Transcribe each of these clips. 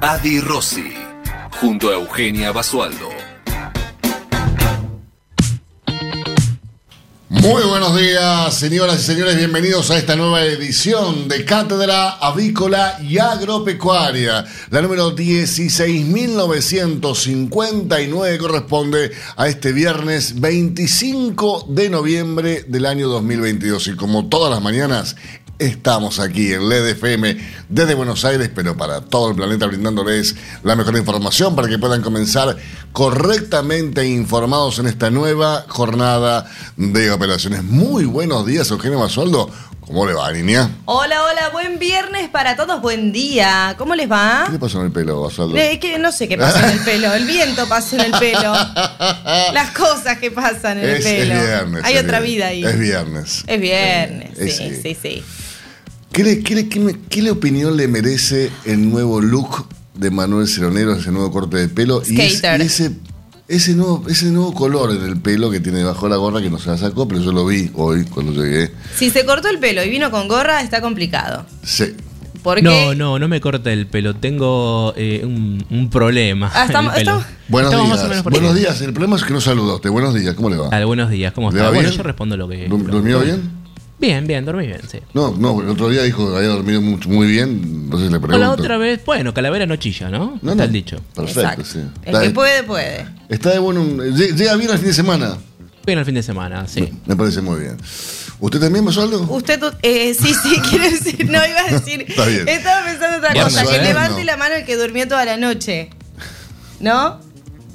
Adi Rossi, junto a Eugenia Basualdo. Muy buenos días, señoras y señores, bienvenidos a esta nueva edición de Cátedra Avícola y Agropecuaria. La número 16.959 corresponde a este viernes 25 de noviembre del año 2022. Y como todas las mañanas, Estamos aquí en LED FM desde Buenos Aires, pero para todo el planeta brindándoles la mejor información para que puedan comenzar correctamente informados en esta nueva jornada de operaciones. Muy buenos días, Eugenio Basualdo. ¿Cómo le va, niña? Hola, hola, buen viernes para todos, buen día. ¿Cómo les va? ¿Qué le pasó en el pelo, Basualdo? Eh, que no sé qué pasa en el pelo, el viento pasa en el pelo. Las cosas que pasan en el pelo. Es viernes. Hay es otra viernes. vida ahí. Es viernes. Es viernes, Eh, sí, sí. sí, sí. ¿Qué, le- qué le- qué me- qué le opinión le merece el nuevo look de Manuel Ceronero, ese nuevo corte de pelo? Y, es- Skater. y ese, ese, nuevo, ese nuevo color en el pelo que tiene debajo de la gorra que no se la sacó, pero yo lo vi hoy cuando llegué. Si se cortó el pelo y vino con gorra, está complicado. Sí. Porque No, no, no me corta el pelo. Tengo eh, un, un problema. Ah, estamos- estamos- Buenos Estamos días. más o menos por Buenos días. El problema es que no saluda a usted. Buenos días. ¿Cómo le va? Dale, buenos días, ¿cómo ¿Le está? Bueno, bien? yo respondo lo que. ¿Dur- lo- ¿Durmió bien? Bien, bien, dormí bien, sí. No, no, el otro día dijo que había dormido mucho- muy bien. Entonces le O pregunto. la otra vez, bueno, calavera no chilla, ¿no? No, Está no. el dicho. Perfecto, Exacto. sí. El Está, que puede, puede. está de bueno. lle- Llega bien al fin de semana. Bien el fin de semana, sí. Me parece muy bien. ¿Usted también, Basualdo? Usted, eh, sí, sí, quiero decir, no iba a decir. Está bien. Estaba pensando otra Viernes, cosa, que ¿eh? levante No. la mano el que durmió toda la noche. ¿No?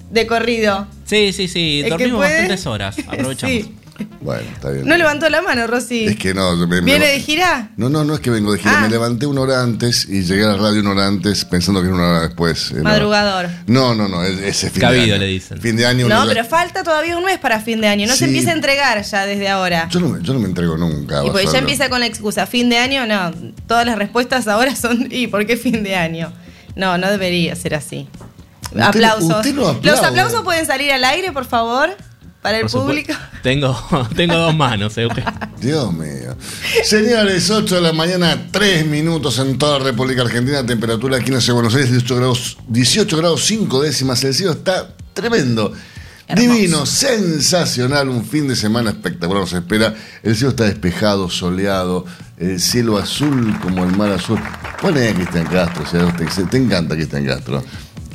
De corrido. Sí, sí, sí. El que Dormimos puede- bastantes horas. Aprovechamos. Sí. Bueno, está bien. No levantó la mano, Rosy. Es que no. me- me- ¿Viene de gira? No, no, no es que vengo de gira. Ah. Me levanté una hora antes y llegué a la radio una hora antes pensando que era una hora después. Eh. Madrugador. No, no, no, es- ese fin de Cabido, año. le dicen. Fin de año. No, pero falta todavía un mes para fin de año. No Sí. se empieza a entregar ya desde ahora. Yo no, me, yo no me entrego nunca. Y porque ya empieza con la excusa. Fin de año, no. Todas las respuestas ahora son. ¿Y por qué fin de año? No, no debería ser así. Usted- aplausos. usted no aplaude. Los aplausos pueden salir al aire, por favor, para el público. Tengo, tengo dos manos, Euge. Dios mío. Señores, 8 de la mañana, 3 minutos en toda la República Argentina. Temperatura aquí en la ciudad de Buenos Aires, 18 grados, 18 grados 5 décimas. El cielo está tremendo. Hermoso. Divino, sensacional, un fin de semana espectacular nos espera. El cielo está despejado, soleado, el cielo azul como el mar azul. Pone Cristian Castro, o sea, te, te encanta Cristian Castro,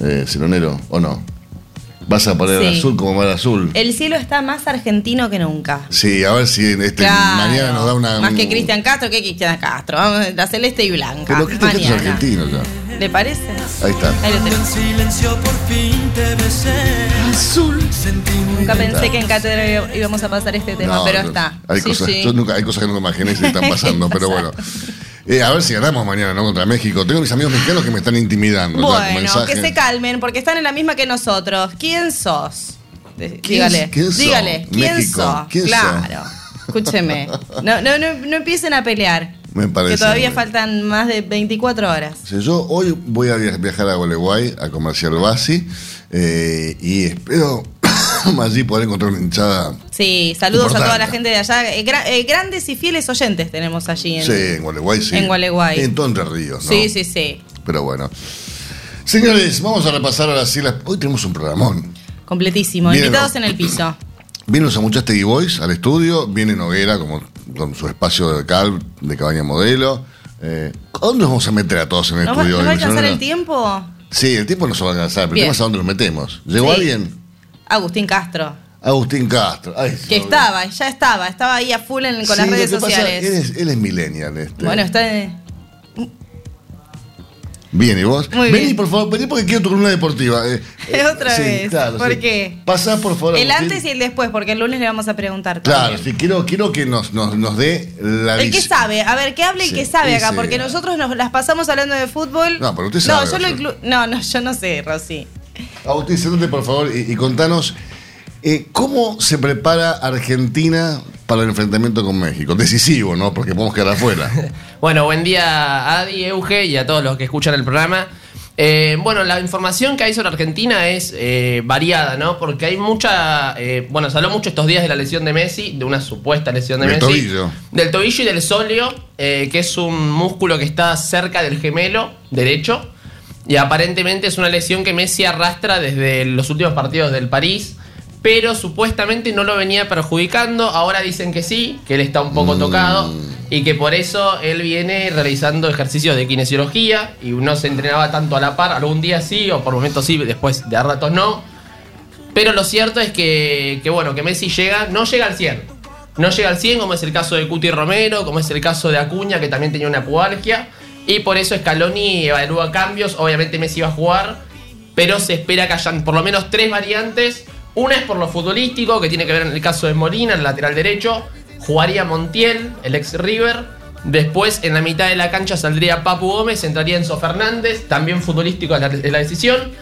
eh, Cironero, ¿o no? Vas a poner Sí. azul como mar azul. El cielo está más argentino que nunca. Sí, a ver si este Claro. mañana nos da una. Más que Cristian Castro, que Cristian Castro. Vamos, La celeste y blanca. Pero Cristian Castro es argentino ya. ¿Le parece? Ahí está. Ahí lo En tenemos. silencio por fin te besé. Azul. Sentí muy Nunca pensé que en cátedra íbamos a pasar este tema, No, pero está. Hay, Sí, cosas, sí. yo nunca, hay cosas que nunca imaginé que están pasando, pero bueno. Eh, a ver si ganamos mañana, ¿no? Contra México. Tengo mis amigos mexicanos que me están intimidando. Bueno, que se calmen, porque están en la misma que nosotros. ¿Quién sos? De- ¿Quién- dígale, quién sos? dígale, ¿quién México, sos? ¿quién sos? claro. Escúcheme. No, no, no, no empiecen a pelear. Me parece. Que todavía faltan más de 24 horas. O sea, yo hoy voy a via- viajar a Gualeguay, a Comercial Basi, eh, y espero allí poder encontrar una hinchada. Sí, saludos a toda la gente de allá. Eh, gra- eh, grandes y fieles oyentes tenemos allí en. sí, en Gualeguay, sí. en Gualeguay. En todo Entre Ríos, ¿no? Sí, sí, sí. Pero bueno. Señores, vamos a repasar ahora sí las... Hoy tenemos un programón. Completísimo. Invitados ¿no? en el piso. Vienen los Amuchastegui Boys al estudio, viene Noguera como, con su espacio de cal, de cabaña modelo. Eh, ¿A dónde nos vamos a meter a todos en el ¿Nos estudio? nos va a alcanzar el tiempo? Sí, el tiempo no se va a alcanzar, pero el tema es a dónde nos metemos. ¿Llegó Sí. alguien? Agustín Castro. Agustín Castro. Ay, Que estaba, ya estaba, estaba ahí a full en- con Sí, las lo redes pasa, sociales. él, es, él es millennial. Este. Bueno, está. en- Bien, ¿y vos? Muy vení, bien. por favor, vení porque quiero tu columna deportiva. Eh, eh, Otra vez. ¿Por sí. qué? Pasá, por favor. El Agustín. antes y el después, porque el lunes le vamos a preguntar. Claro, también. sí, quiero, quiero que nos, nos, nos dé la El que sabe, a ver, que hable el Sí, que sabe acá, porque nosotros nos las pasamos hablando de fútbol. No, pero usted sabe, No, yo lo inclu- No, no, yo no sé, Rosy. Agustín, sentate por favor y, y contanos eh, cómo se prepara Argentina para el enfrentamiento con México. Decisivo, ¿no? Porque podemos quedar afuera. Bueno, buen día Adi, Euge y a todos los que escuchan el programa. Eh, bueno, la información que hay sobre Argentina es eh, variada, ¿no? Porque hay mucha... eh, bueno, se habló mucho estos días de la lesión de Messi, de una supuesta lesión de Del Messi. tobillo. Del tobillo y del sóleo, que es un músculo que está cerca del gemelo derecho. Y aparentemente es una lesión que Messi arrastra desde los últimos partidos del París. Pero supuestamente no lo venía perjudicando. Ahora dicen que sí, que él está un poco tocado. Y que por eso él viene realizando ejercicios de kinesiología. Y no se entrenaba tanto a la par. Algún día sí, o por momentos sí, después de a ratos no. Pero lo cierto es que, que, bueno, que Messi llega, no llega al 100. No llega al 100, como es el caso de Cuti Romero, como es el caso de Acuña, que también tenía una pubalgia. Y por eso Scaloni evalúa cambios. Obviamente Messi va a jugar, pero se espera que hayan por lo menos tres variantes. Una es por lo futbolístico, que tiene que ver en el caso de Molina, el lateral derecho. Jugaría Montiel, el ex River. Después, en la mitad de la cancha saldría Papu Gómez, entraría Enzo Fernández, también futbolístico es la, decisión.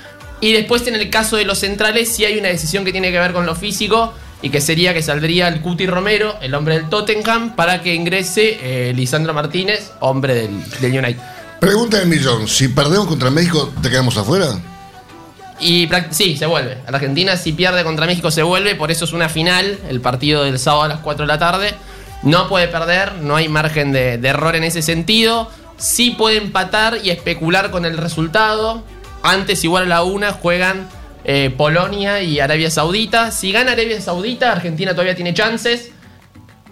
Y después, en el caso de los centrales, sí hay una decisión que tiene que ver con lo físico y que sería que saldría el Cuti Romero, el hombre del Tottenham, para que ingrese eh, Lisandro Martínez, hombre del, del United. Pregunta del millón. Si perdemos contra México, ¿te quedamos afuera? Y sí, se vuelve. La Argentina si pierde contra México se vuelve, por eso es una final, el partido del sábado a las 4 de la tarde. No puede perder, no hay margen de, de error en ese sentido. Sí puede empatar y especular con el resultado. Antes, igual a la una, juegan eh, Polonia y Arabia Saudita. Si gana Arabia Saudita, Argentina todavía tiene chances,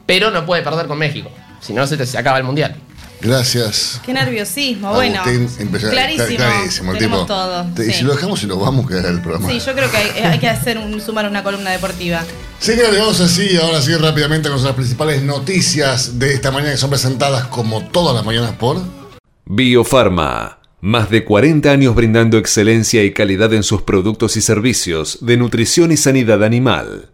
pero no puede perder con México. Si no, se, te- se acaba el mundial. Gracias. Qué nerviosismo, bueno. Agustín, empezó- clarísimo. clarísimo, tipo. todo. Te- Y sí. si lo dejamos y nos vamos, quedará el programa. Sí, yo creo que hay, hay que hacer un, sumar una columna deportiva. Señores, vamos así, ahora sí rápidamente con las principales noticias de esta mañana que son presentadas como todas las mañanas por... Biofarma. Más de 40 años brindando excelencia y calidad en sus productos y servicios de nutrición y sanidad animal.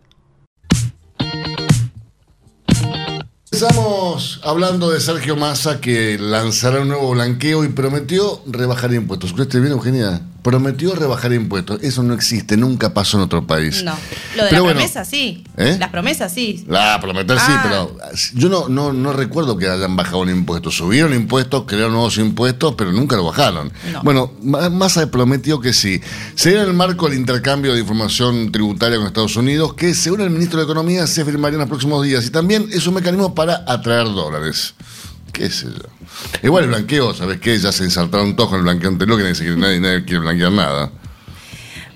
Empezamos hablando de Sergio Massa que lanzará un nuevo blanqueo y prometió rebajar impuestos. ¿Escuchaste bien, Eugenia? Prometió rebajar impuestos. Eso no existe, nunca pasó en otro país. No. Lo de Pero la bueno, promesa, sí. ¿Eh? Las promesas, sí. La prometer sí, Ah. pero yo no, no, no recuerdo que hayan bajado un impuesto. Subieron impuestos, crearon nuevos impuestos, pero nunca lo bajaron. No. Bueno, Ma- Massa prometió que sí. Sería en el marco del intercambio de información tributaria con Estados Unidos, que según el ministro de Economía se firmaría en los próximos días. Y también es un mecanismo para atraer dólares. ¿Qué sé yo? Igual el blanqueo, ¿sabes qué? Ya se insertaron todos con el blanqueo anterior, que nadie, nadie, nadie quiere blanquear nada.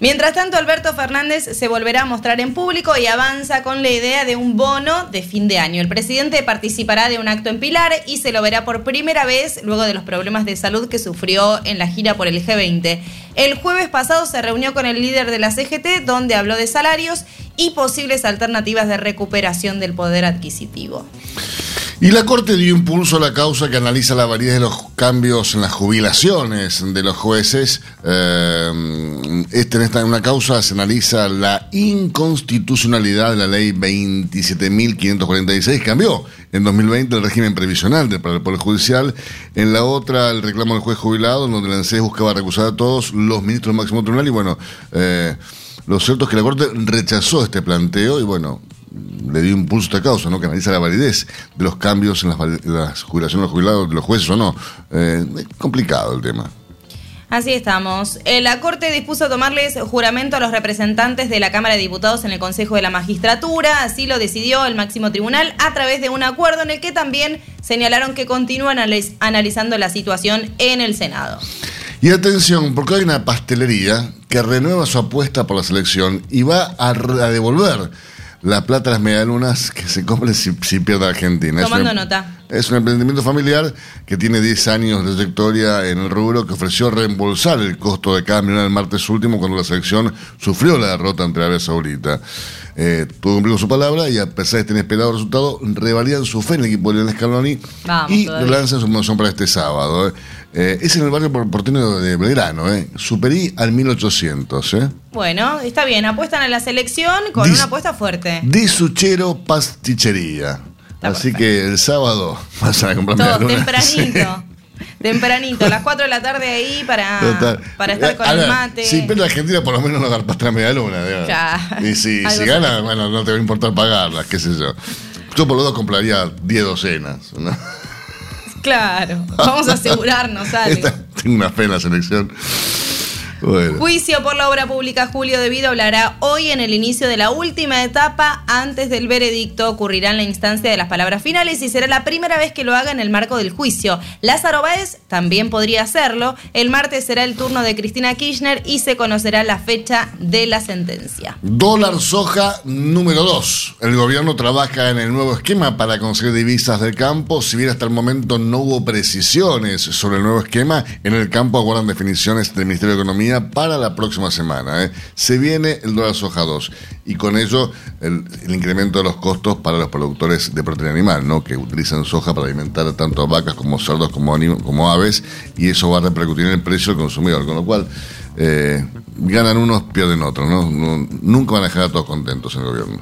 Mientras tanto, Alberto Fernández se volverá a mostrar en público y avanza con la idea de un bono de fin de año. El presidente participará de un acto en Pilar y se lo verá por primera vez luego de los problemas de salud que sufrió en la gira por el G20. El jueves pasado se reunió con el líder de la CGT donde habló de salarios y posibles alternativas de recuperación del poder adquisitivo. Y la Corte dio impulso a la causa que analiza la validez de los cambios en las jubilaciones de los jueces. Eh, este, en esta una causa se analiza la inconstitucionalidad de la ley 27.546, cambió en 2020 el régimen previsional del, el Poder Judicial. En la otra, el reclamo del juez jubilado, donde la ANSES buscaba recusar a todos los ministros del máximo tribunal. Y bueno, eh, lo cierto es que la Corte rechazó este planteo y bueno, le dio impulso a esta causa, ¿no? Que analiza la validez de los cambios en las, las jubilaciones de los jubilados, de los jueces o no. Eh, es complicado el tema. Así estamos. Eh, La Corte dispuso tomarles juramento a los representantes de la Cámara de Diputados en el Consejo de la Magistratura. Así lo decidió el máximo tribunal a través de un acuerdo en el que también señalaron que continúan analiz- analizando la situación en el Senado. Y atención, porque hay una pastelería que renueva su apuesta por la selección y va a devolver la plata a las medialunas que se compren si, si pierde Argentina. Es Tomando una- nota. Es un emprendimiento familiar que tiene 10 años de trayectoria en el rubro que ofreció reembolsar el costo de cada millón el martes último cuando la selección sufrió la derrota ante Arabia Saudita. Eh, tuvo cumplido su palabra y a pesar de este inesperado resultado, revalidan su fe en el equipo de Leonel Scaloni Vamos, y relanzan su promoción para este sábado. eh. Eh, es en el barrio por- porteño de Belgrano, eh. Superí al 1800, ¿eh? Bueno, está bien, apuestan a la selección con Dis- una apuesta fuerte. Di Suchero Pastichería. Está Así perfecto. que el sábado vas a comprar Todo, tempranito. Tempranito, a las 4 de la tarde ahí para, Total. para estar con A el mate. Si pierde Argentina, por lo menos no garpaste la media luna. digamos. Y si, Algo si gana, bueno, no te va a importar pagarlas, qué sé yo. Yo por lo menos compraría 10 docenas. ¿no? Claro, vamos a asegurarnos algo. Esta- tengo una fe en la selección. Bueno. Juicio por la obra pública Julio Devido hablará hoy en el inicio de la última etapa antes del veredicto. Ocurrirá en la instancia de las palabras finales y será la primera vez que lo haga en el marco del juicio. Lázaro Báez también podría hacerlo. El martes será el turno de Cristina Kirchner y se conocerá la fecha de la sentencia. Dólar soja número 2. El gobierno trabaja en el nuevo esquema para conseguir divisas del campo. Si bien hasta el momento no hubo precisiones sobre el nuevo esquema, en el campo aguardan definiciones del Ministerio de Economía para la próxima semana. ¿eh? Se viene el dólar soja 2 y con ello el, incremento de los costos para los productores de proteína animal, ¿no? que utilizan soja para alimentar tanto a vacas como cerdos como, como aves y eso va a repercutir en el precio del consumidor, con lo cual eh, ganan unos, pierden otros, ¿no? No- Nunca van a dejar a todos contentos en el gobierno.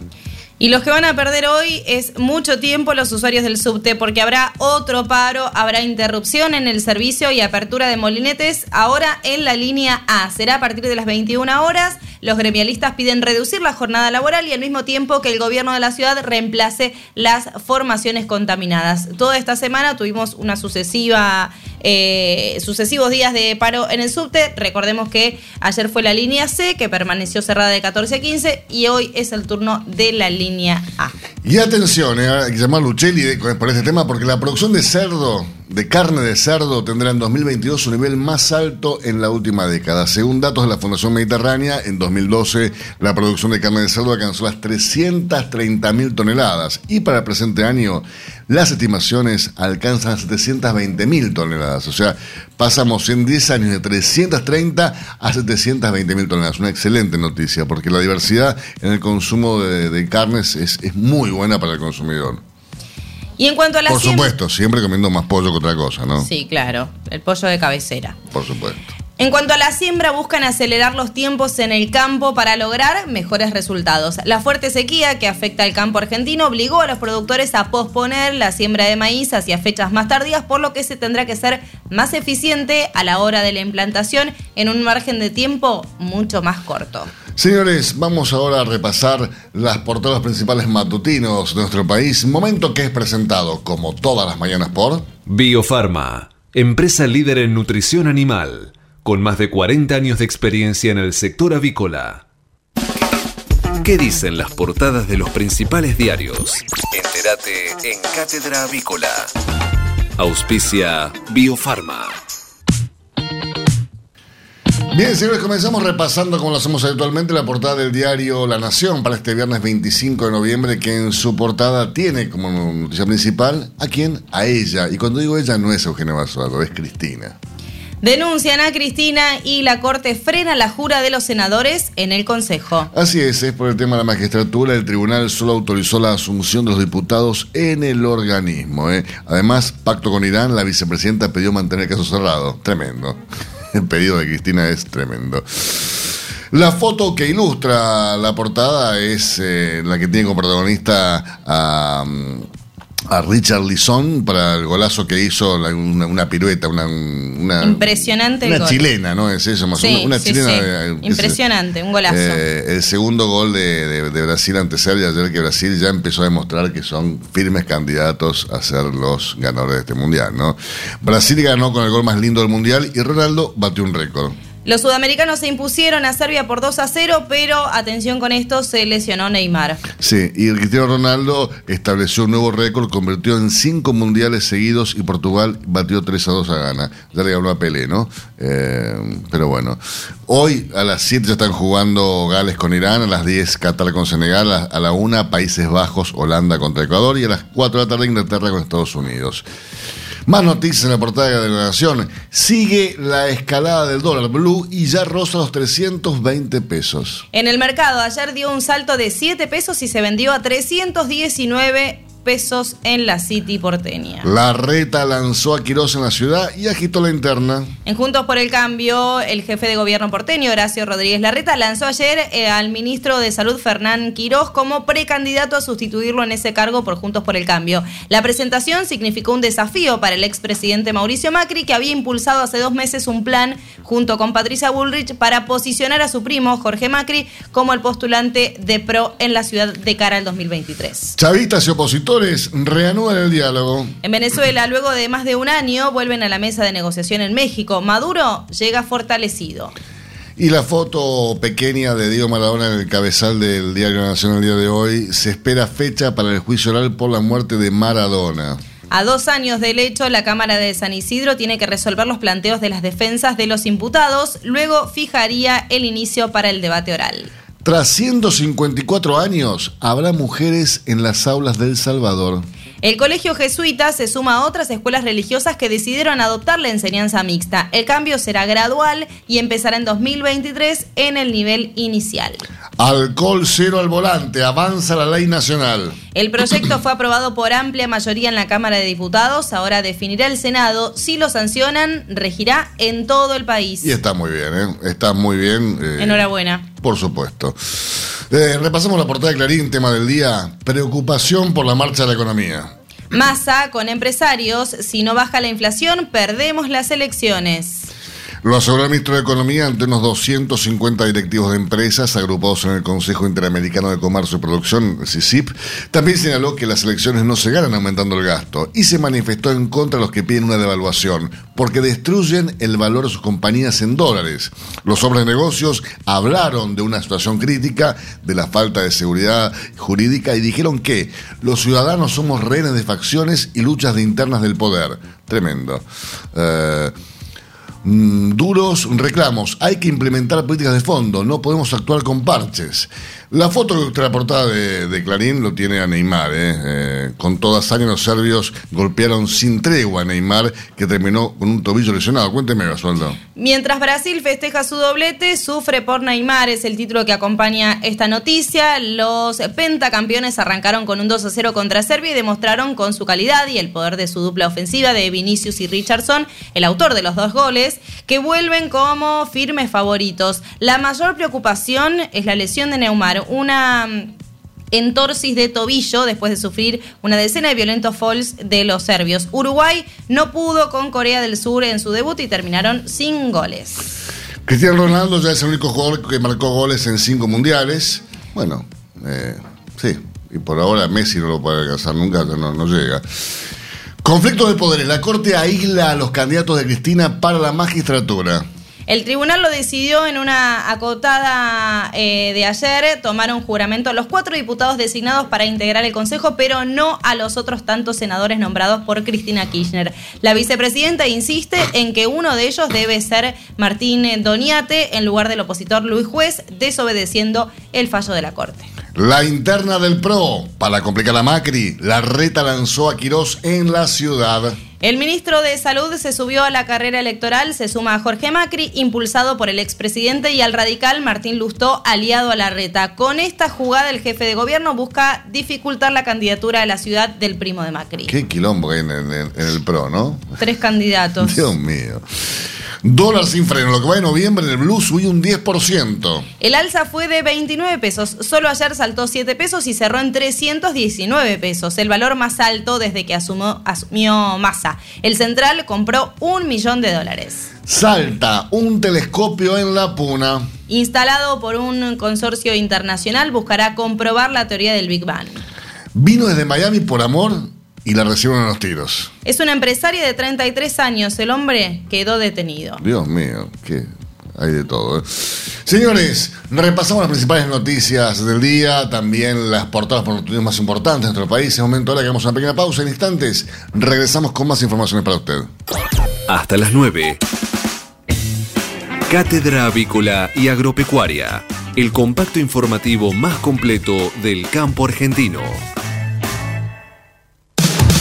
Y los que van a perder hoy es mucho tiempo los usuarios del subte porque habrá otro paro, habrá interrupción en el servicio y apertura de molinetes ahora en la línea A. Será a partir de las 21 horas. Los gremialistas piden reducir la jornada laboral y al mismo tiempo que el gobierno de la ciudad reemplace las formaciones contaminadas. Toda esta semana tuvimos una sucesiva, eh, sucesivos días de paro en el subte. Recordemos que ayer fue la línea C que permaneció cerrada de 14 a 15 y hoy es el turno de la línea A. Y atención, eh, hay que llamar a Luchelli de- por este tema, porque la producción de cerdo, de carne de cerdo, tendrá en 2022 su nivel más alto en la última década. Según datos de la Fundación Mediterránea, en 2012 la producción de carne de cerdo alcanzó las 330 mil toneladas y para el presente año las estimaciones alcanzan 720 mil toneladas. O sea, pasamos en 10 años de 330 a 720 mil toneladas. Una excelente noticia, porque la diversidad en el consumo de, carnes es, es muy buena para el consumidor. Y en cuanto a la Por supuesto, siempre comiendo más pollo que otra cosa, ¿no? Sí, claro, el pollo de cabecera. Por supuesto. En cuanto a la siembra, buscan acelerar los tiempos en el campo para lograr mejores resultados. La fuerte sequía que afecta al campo argentino obligó a los productores a posponer la siembra de maíz hacia fechas más tardías, por lo que se tendrá que ser más eficiente a la hora de la implantación en un margen de tiempo mucho más corto. Señores, vamos ahora a repasar las portadas principales matutinos de nuestro país. Momento que es presentado, como todas las mañanas, por... Biofarma, empresa líder en nutrición animal, con más de 40 años de experiencia en el sector avícola. ¿Qué dicen las portadas de los principales diarios? Entérate en Cátedra Avícola. Auspicia Biofarma. Bien, señores, comenzamos repasando, como lo hacemos habitualmente, la portada del diario La Nación para este viernes 25 de noviembre, que en su portada tiene como noticia principal a quién? A ella. Y cuando digo ella, no es Eugenia Basualdo, es Cristina. Denuncian a Cristina y la Corte frena la jura de los senadores en el Consejo. Así es, es por el tema de la magistratura. El tribunal solo autorizó la asunción de los diputados en el organismo. ¿eh? Además, pacto con Irán, la vicepresidenta pidió mantener el caso cerrado. Tremendo. El pedido de Cristina es tremendo. La foto que ilustra la portada es eh, la que tiene como protagonista a, a Richard Lisson para el golazo que hizo, la- una, una pirueta, una, una, Impresionante una gol. chilena, ¿no? Es eso, más Sí, una, una sí, chilena. sí. eh, sé. Impresionante, un golazo. Eh, el segundo gol de, de- de Brasil ante Serbia ayer que Brasil ya empezó a demostrar que son firmes candidatos a ser los ganadores de este mundial, ¿no? Brasil ganó con el gol más lindo del mundial y Ronaldo batió un récord. Los sudamericanos se impusieron a Serbia por 2 a 0, pero atención con esto, se lesionó Neymar. Sí, y Cristiano Ronaldo estableció un nuevo récord, convirtió en cinco mundiales seguidos y Portugal batió 3 a 2 a Ghana. Ya le ganó a Pelé, ¿no? Eh, pero bueno, hoy a las 7 ya están jugando Gales con Irán, a las 10 Qatar con Senegal, a la 1 Países Bajos, Holanda contra Ecuador y a las 4 de la tarde Inglaterra con Estados Unidos. Más noticias en la portada de la Nación. Sigue la escalada del dólar blue y ya roza los 320 pesos. En el mercado ayer dio un salto de 7 pesos y se vendió a 319 pesos en la City porteña. La reta lanzó a Quirós en la ciudad y agitó la interna. En Juntos por el Cambio, el jefe de gobierno porteño, Horacio Rodríguez Larreta, lanzó ayer eh, al ministro de Salud, Fernán Quirós, como precandidato a sustituirlo en ese cargo por Juntos por el Cambio. La presentación significó un desafío para el expresidente Mauricio Macri, que había impulsado hace dos meses un plan junto con Patricia Bullrich para posicionar a su primo, Jorge Macri, como el postulante de PRO en la ciudad de cara al 2023. Chavistas y opositores reanudan el diálogo. En Venezuela, luego de más de un año, vuelven a la mesa de negociación en México. Maduro llega fortalecido. Y la foto pequeña de Diego Maradona en el cabezal del Diario Nacional el día de hoy, se espera fecha para el juicio oral por la muerte de Maradona. A dos años del hecho, la Cámara de San Isidro tiene que resolver los planteos de las defensas de los imputados, luego fijaría el inicio para el debate oral. Tras 154 años, habrá mujeres en las aulas del Salvador. El colegio jesuita se suma a otras escuelas religiosas que decidieron adoptar la enseñanza mixta. El cambio será gradual y empezará en 2023 en el nivel inicial. Alcohol cero al volante, avanza la ley nacional. El proyecto fue aprobado por amplia mayoría en la Cámara de Diputados, ahora definirá el Senado. Si lo sancionan, regirá en todo el país. Y está muy bien, ¿eh? Está muy bien. eh, Enhorabuena. Por supuesto. Eh, repasamos la portada de Clarín, tema del día, preocupación por la marcha de la economía. Massa con empresarios, si no baja la inflación, perdemos las elecciones. Lo aseguró el ministro de Economía ante unos 250 directivos de empresas agrupados en el Consejo Interamericano de Comercio y Producción, el CICIP. También señaló que las elecciones no se ganan aumentando el gasto y se manifestó en contra de los que piden una devaluación, porque destruyen el valor de sus compañías en dólares. Los hombres de negocios hablaron de una situación crítica, de la falta de seguridad jurídica y dijeron que los ciudadanos somos rehenes de facciones y luchas de internas del poder. Tremendo. Eh, duros reclamos. Hay que implementar políticas de fondo. No podemos actuar con parches. La foto de la portada de, Clarín lo tiene a Neymar. ¿eh? Eh, con toda hazaña los serbios golpearon sin tregua a Neymar, que terminó con un tobillo lesionado. Cuénteme, Basualdo. Mientras Brasil festeja su doblete, sufre por Neymar, es el título que acompaña esta noticia. Los pentacampeones arrancaron con un 2 a 0 contra Serbia y demostraron con su calidad y el poder de su dupla ofensiva de Vinicius y Richardson, el autor de los dos goles, que vuelven como firmes favoritos. La mayor preocupación es la lesión de Neymar, una mm, entorsis de tobillo después de sufrir una decena de violentos falls de los serbios. Uruguay no pudo con Corea del Sur en su debut y terminaron sin goles. Cristiano Ronaldo ya es el único jugador que marcó goles en cinco mundiales. Bueno, eh, sí, y por ahora Messi no lo puede alcanzar nunca, no, no llega. Conflicto de poderes. La Corte aísla a los candidatos de Cristina para la magistratura. El tribunal lo decidió en una acotada eh, de ayer. Tomaron juramento a los cuatro diputados designados para integrar el Consejo, pero no a los otros tantos senadores nombrados por Cristina Kirchner. La vicepresidenta insiste en que uno de ellos debe ser Martín Doniate en lugar del opositor Luis Juez, desobedeciendo el fallo de la Corte. La interna del PRO. Para complicar a Macri, la reta lanzó a Quirós en la ciudad. El ministro de Salud se subió a la carrera electoral, se suma a Jorge Macri, impulsado por el expresidente, y al radical Martín Lustó, aliado a la reta. Con esta jugada, el jefe de gobierno busca dificultar la candidatura a la ciudad del primo de Macri. Qué quilombo hay en, en- en el PRO, ¿no? Tres candidatos. Dios mío. Dólar sin freno. Lo que va de noviembre, el blue subió un 10%. El alza fue de 29 pesos. Solo ayer saltó 7 pesos y cerró en 319 pesos, el valor más alto desde que asumió, asumió Massa. El central compró un millón de dólares. Salta un telescopio en la puna. Instalado por un consorcio internacional, buscará comprobar la teoría del Big Bang. Vino desde Miami por amor y la recibieron a los tiros. Es una empresaria de 33 años. El hombre quedó detenido. Dios mío, que hay de todo. ¿eh? Señores, repasamos las principales noticias del día, también las portadas por noticias más importantes de nuestro país. Es momento ahora que hagamos una pequeña pausa. En instantes, regresamos con más informaciones para usted. Hasta las 9. Cátedra Avícola y Agropecuaria, el compacto informativo más completo del campo argentino.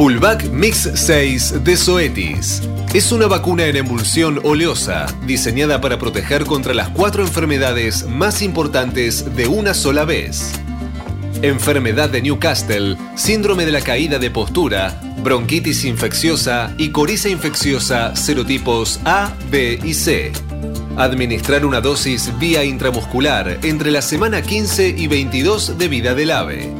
Pulvac Mix 6 de Zoetis. Es una vacuna en emulsión oleosa, diseñada para proteger contra las cuatro enfermedades más importantes de una sola vez. Enfermedad de Newcastle, síndrome de la caída de postura, bronquitis infecciosa y coriza infecciosa serotipos A, B y C. Administrar una dosis vía intramuscular entre la semana 15 y 22 de vida del ave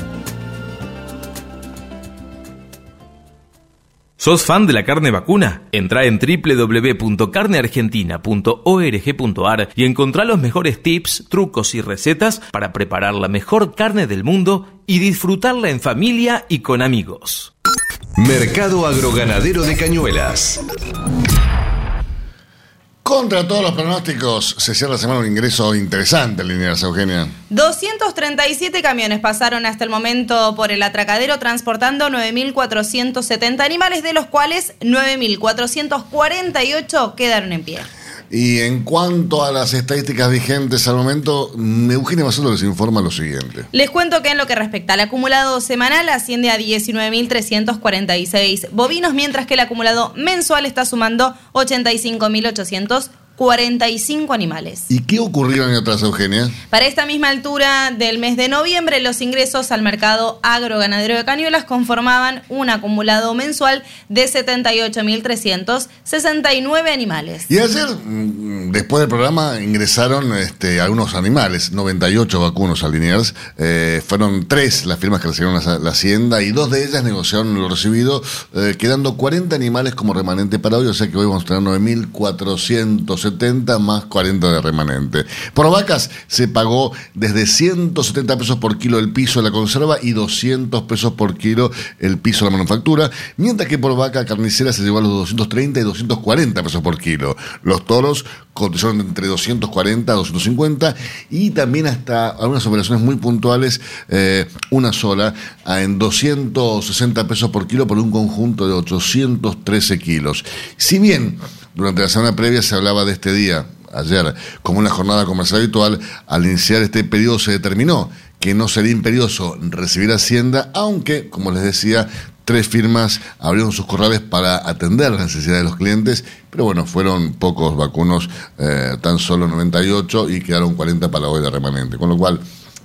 ¿Sos fan de la carne vacuna? Entra en www.carneargentina.org.ar y encontrá los mejores tips, trucos y recetas para preparar la mejor carne del mundo y disfrutarla en familia y con amigos. Mercado Agroganadero de Cañuelas. Contra todos los pronósticos, se cierra la semana un ingreso interesante en Liniers, Eugenia. 237 camiones pasaron hasta el momento por el atracadero transportando 9.470 animales, de los cuales 9.448 quedaron en pie. Y en cuanto a las estadísticas vigentes al momento, Eugenia Basolo les informa lo siguiente. Les cuento que en lo que respecta al acumulado semanal asciende a 19.346 bovinos, mientras que el acumulado mensual está sumando 85.845 animales. ¿Y qué ocurrió en atrás, Eugenia? Para esta misma altura del mes de noviembre, los ingresos al mercado agroganadero de Cañuelas conformaban un acumulado mensual de 78.369 animales. Y ayer, mm, después del programa, ingresaron este, algunos animales, 98 vacunos a Liniers. Eh, fueron tres las firmas que recibieron la, la Hacienda y dos de ellas negociaron lo recibido, eh, quedando 40 animales como remanente para hoy, o sea que hoy vamos a tener 9.470 más 40 de remanente. Por vacas se pagó desde 170 pesos por kilo el piso de la conserva y 200 pesos por kilo el piso de la manufactura, mientras que por vaca carnicera se llevó a los 230 y 240 pesos por kilo. Los toros cotizaron entre 240 a 250 y también hasta algunas operaciones muy puntuales, eh, una sola, en 260 pesos por kilo por un conjunto de 813 kilos. Si bien durante la semana previa se hablaba de este día, ayer, como una jornada comercial habitual, al iniciar este periodo se determinó que no sería imperioso recibir Hacienda, aunque, como les decía, tres firmas abrieron sus corrales para atender las necesidades de los clientes, pero bueno, fueron pocos vacunos, eh, tan solo 98 y quedaron 40 para hoy de remanente, con lo cual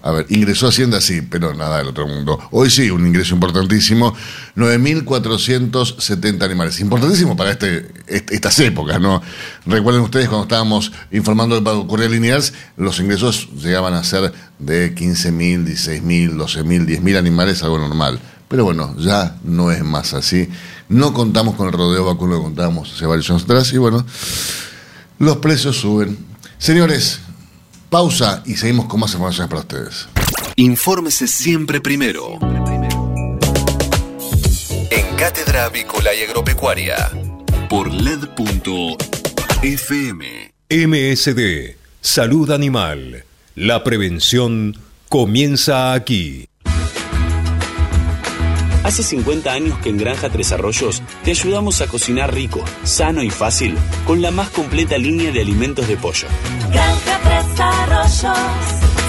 a ver, ingresó Hacienda sí, pero nada del otro mundo. Hoy sí, un ingreso importantísimo, 9.470 animales. Importantísimo para este, estas épocas, ¿no? Recuerden ustedes cuando estábamos informando de ocurrir lineales, los ingresos llegaban a ser de 15.000, 16.000, 12.000, 10.000 animales, algo normal. Pero bueno, ya no es más así. No contamos con el rodeo vacuno que contábamos hace varios años atrás y bueno, los precios suben. Señores, Pausa y seguimos con más informaciones para ustedes. Infórmese siempre primero. En Cátedra Avícola y Agropecuaria. Por LED.fm. MSD. Salud Animal. La prevención comienza aquí. Hace 50 años que en Granja Tres Arroyos te ayudamos a cocinar rico, sano y fácil con la más completa línea de alimentos de pollo. Granja Arroyos,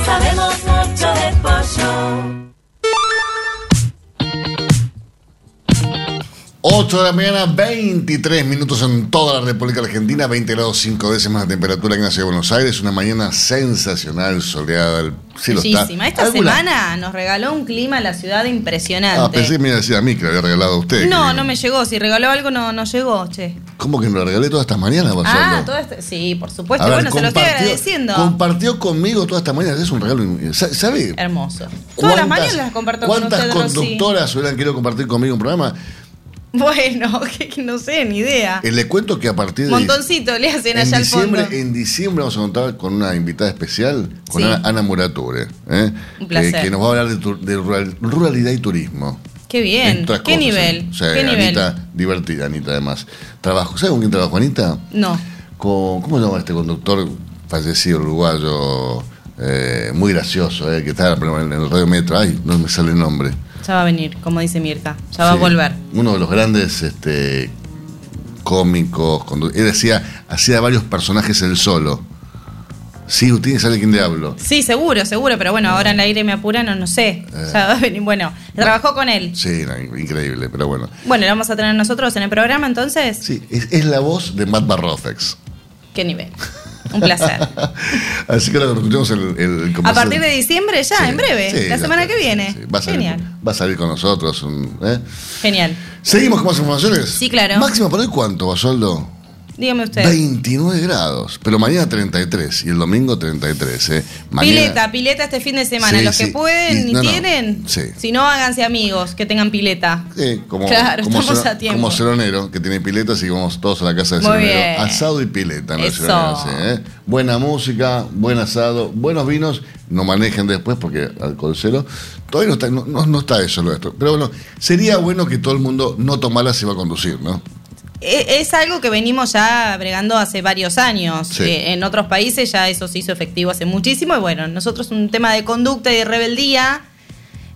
sabemos mucho de pollo. 8 de la mañana, 23 minutos en toda la República Argentina, 20 grados 5 décimas de temperatura en la ciudad de Buenos Aires, una mañana sensacional, soleada, el cielo. Bellísima. Esta Alguna- semana nos regaló un clima en la ciudad impresionante. Ah, pensé que me iba a decir a mí que le había regalado a usted. no, no me llegó. Si regaló algo, no, no llegó, che. ¿Cómo que me lo regalé todas estas mañanas, Ah, esto. Sí, por supuesto. A ver, bueno, se lo estoy agradeciendo. Compartió conmigo todas estas mañanas, es un regalo. sa- ¿Sabe? Hermoso. Todas las mañanas las comparto con ¿Cuántas usted, conductoras hubieran querido compartir conmigo un programa? Bueno, que no sé, ni idea. Eh, le cuento que a partir de. Montoncito le hacen en allá al diciembre, fondo. en diciembre vamos a contar con una invitada especial, con Sí. Ana, Murature, ¿eh? Un placer. Que, que nos va a hablar de, tu- de rural- ruralidad y turismo. Qué bien. Otras ¿Qué cosas, nivel? ¿eh? O sea, ¿Qué nivel? Anita, divertida, Anita, además. Trabajo. ¿Sabe con quién trabajó Anita? No. Con, ¿Cómo se llama este conductor fallecido uruguayo? eh, muy gracioso, eh, que está en el Radio Metro. Ay, no me sale el nombre. Ya va a venir, como dice Mirta. Ya va a volver. Uno de los grandes este, cómicos. Él decía, hacía varios personajes él solo. Sí, usted sabe de quién le hablo. Sí, seguro, seguro, pero bueno, ahora en el aire me apuran, no, no sé. Eh. Ya va a venir. Bueno, trabajó con él. Sí, increíble, pero bueno. Bueno, lo vamos a tener nosotros en el programa entonces. Sí, es, es la voz de Matt Barrofex. ¿Qué nivel? Un placer. Así que ahora escuchamos el, el A partir de diciembre ya, Sí, en breve, sí, la semana está, que viene. sí, va, a salir, Genial, va a salir con nosotros. ¿eh? genial. Seguimos con más informaciones. Sí, claro. Máximo por hoy, ¿cuánto, Basoldo? Dígame usted. 29 grados. Pero mañana 33 y el domingo 33. ¿eh? Mañana- Pileta, pileta este fin de semana. Sí, Los que pueden Y- no, no. tienen, Sí. si no, háganse amigos que tengan pileta. Sí, como, Claro, como, estamos cero- a tiempo. como Ceronero, que tiene piletas y vamos todos a la casa de Muy Ceronero. bien. Asado y pileta, ¿no? Eso. Ceronero, sí, ¿eh? Buena música, buen asado, buenos vinos. No manejen después porque alcohol cero. Todavía no está, no, no- no está eso lo esto. Pero bueno, sería bueno que todo el mundo no tomara si va a conducir, ¿no? E- Es algo que venimos ya bregando hace varios años. Sí. Eh, en otros países ya eso se hizo efectivo hace muchísimo. Y bueno, nosotros un tema de conducta y de rebeldía,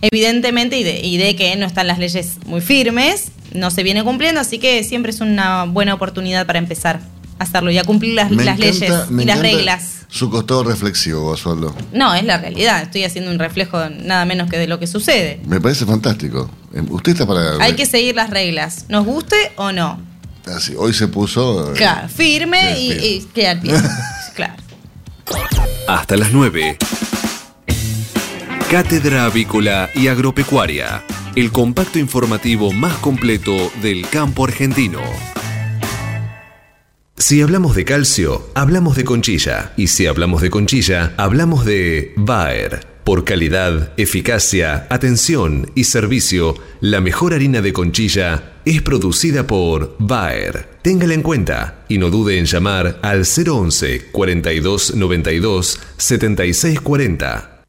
evidentemente, y de, y de que no están las leyes muy firmes, no se viene cumpliendo. Así que siempre es una buena oportunidad para empezar a hacerlo y a cumplir las, Me las encanta- leyes y las reglas. Su costado reflexivo, Osvaldo. No, es la realidad. Estoy haciendo un reflejo nada menos que de lo que sucede. Me parece fantástico. Eh, Usted está para. Hay que seguir las reglas, nos guste o no. Así, hoy se puso. eh, Claro, firme y, y queda al pie. claro. Hasta las 9. Cátedra Avícola y Agropecuaria, el compacto informativo más completo del campo argentino. Si hablamos de calcio, hablamos de conchilla. Y si hablamos de conchilla, hablamos de Bayer. Por calidad, eficacia, atención y servicio, la mejor harina de conchilla es producida por Bayer. Téngala en cuenta y no dude en llamar al 011 42 92 76 40.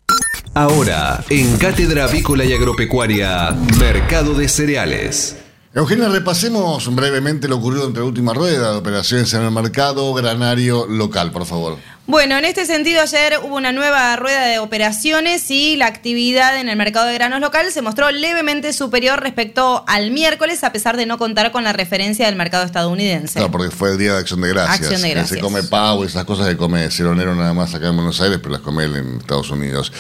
Ahora, en Cátedra Avícola y Agropecuaria, Mercado de Cereales. Eugenia, repasemos brevemente lo ocurrido entre la última rueda de operaciones en el mercado granario local, por favor. Bueno, en este sentido, ayer hubo una nueva rueda de operaciones y la actividad en el mercado de granos local se mostró levemente superior respecto al miércoles, a pesar de no contar con la referencia del mercado estadounidense. Claro, porque fue el día de Acción de Gracias. Acción de Gracias. Se come pavo y esas cosas que come Cironero nada más acá en Buenos Aires, pero las come él en Estados Unidos.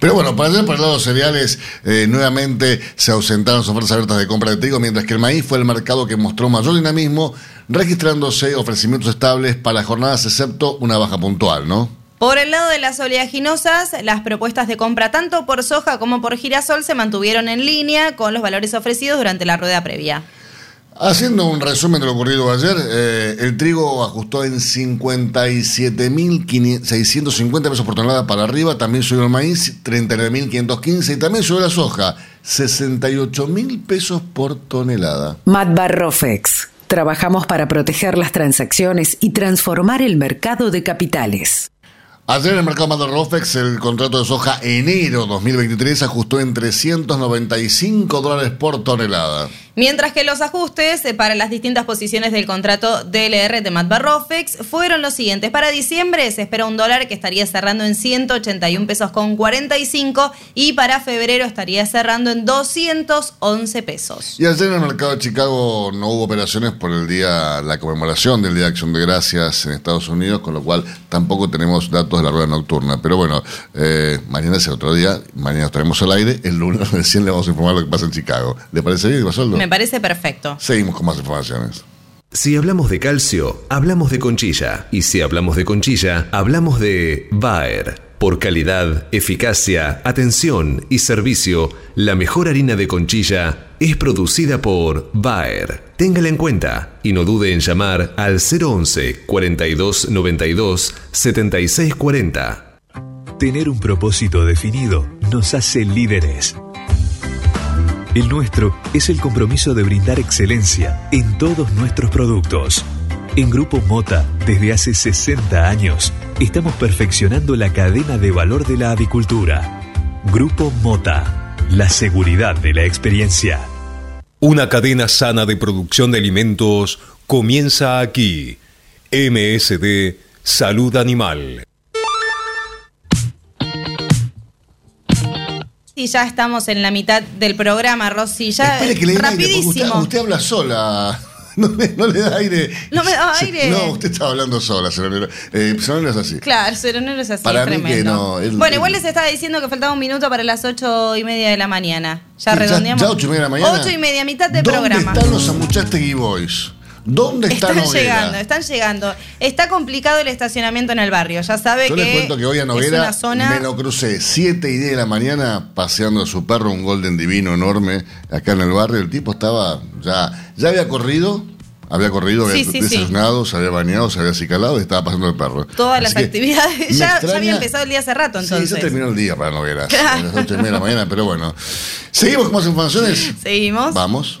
Pero bueno, para ayer, por el lado de los cereales, eh, nuevamente se ausentaron las ofertas abiertas de compra de trigo, mientras que el maíz fue el mercado que mostró mayor dinamismo, registrándose ofrecimientos estables para jornadas, excepto una baja puntual, ¿no? Por el lado de las oleaginosas, las propuestas de compra tanto por soja como por girasol se mantuvieron en línea con los valores ofrecidos durante la rueda previa. Haciendo un resumen de lo ocurrido ayer, eh, el trigo ajustó en 57.650 pesos por tonelada para arriba, también subió el maíz 39.515 y también subió la soja 68.000 pesos por tonelada. Matt Barrofex. Trabajamos para proteger las transacciones y transformar el mercado de capitales. Ayer en el mercado Madrid Rofex el contrato de soja enero 2023 ajustó en 395 dólares por tonelada. Mientras que los ajustes eh, para las distintas posiciones del contrato DLR de Matt Barrofex fueron los siguientes. Para diciembre se espera un dólar que estaría cerrando en 181 pesos con 45 y para febrero estaría cerrando en 211 pesos. Y ayer en el mercado de Chicago no hubo operaciones por el día, la conmemoración del Día de Acción de Gracias en Estados Unidos, con lo cual tampoco tenemos datos de la rueda nocturna. Pero bueno, eh, mañana es otro día, mañana estaremos al aire, el lunes recién le vamos a informar lo que pasa en Chicago. ¿Le parece bien, Basoldo? Me parece perfecto. Seguimos con más informaciones. Si hablamos de calcio, hablamos de conchilla. Y si hablamos de conchilla, hablamos de Bayer. Por calidad, eficacia, atención y servicio, la mejor harina de conchilla es producida por Bayer. Téngala en cuenta y no dude en llamar al 011 42 92 76 40. Tener un propósito definido nos hace líderes. El nuestro es el compromiso de brindar excelencia en todos nuestros productos. En Grupo Mota, desde hace 60 años, estamos perfeccionando la cadena de valor de la avicultura. Grupo Mota, la seguridad de la experiencia. Una cadena sana de producción de alimentos comienza aquí. MSD Salud Animal. Y ya estamos en la mitad del programa, Rosy. Ya Espere que le rapidísimo. usted, usted habla sola. No, me- no le da aire. No me da aire. No, usted está hablando sola, Serenero. Eh, es así. Claro, pero no es así, Para es mí que no, bueno, igual les estaba diciendo que faltaba un minuto para las ocho y media de la mañana. Ya redondeamos. ya ocho y media de la mañana. Ocho y media, mitad del ¿Dónde programa. están los Amuchastegui Boys? ¿Dónde está Están Noguera? llegando, están llegando. Está complicado el estacionamiento en el barrio. Ya sabe Yo que, les cuento que hoy a Noguera zona. me lo crucé 7 y 10 de la mañana paseando a su perro, un golden divino enorme, acá en el barrio. El tipo estaba ya, ya había corrido, había corrido, Sí, había sí, sí. desayunado, se había bañado, se había acicalado y estaba pasando el perro. Todas las Así actividades. Ya, había empezado el día hace rato, Sí, entonces. ya terminó el día para Noguera, Claro. a las 8 y media de la mañana, pero bueno. ¿Seguimos con más informaciones? Seguimos. Vamos.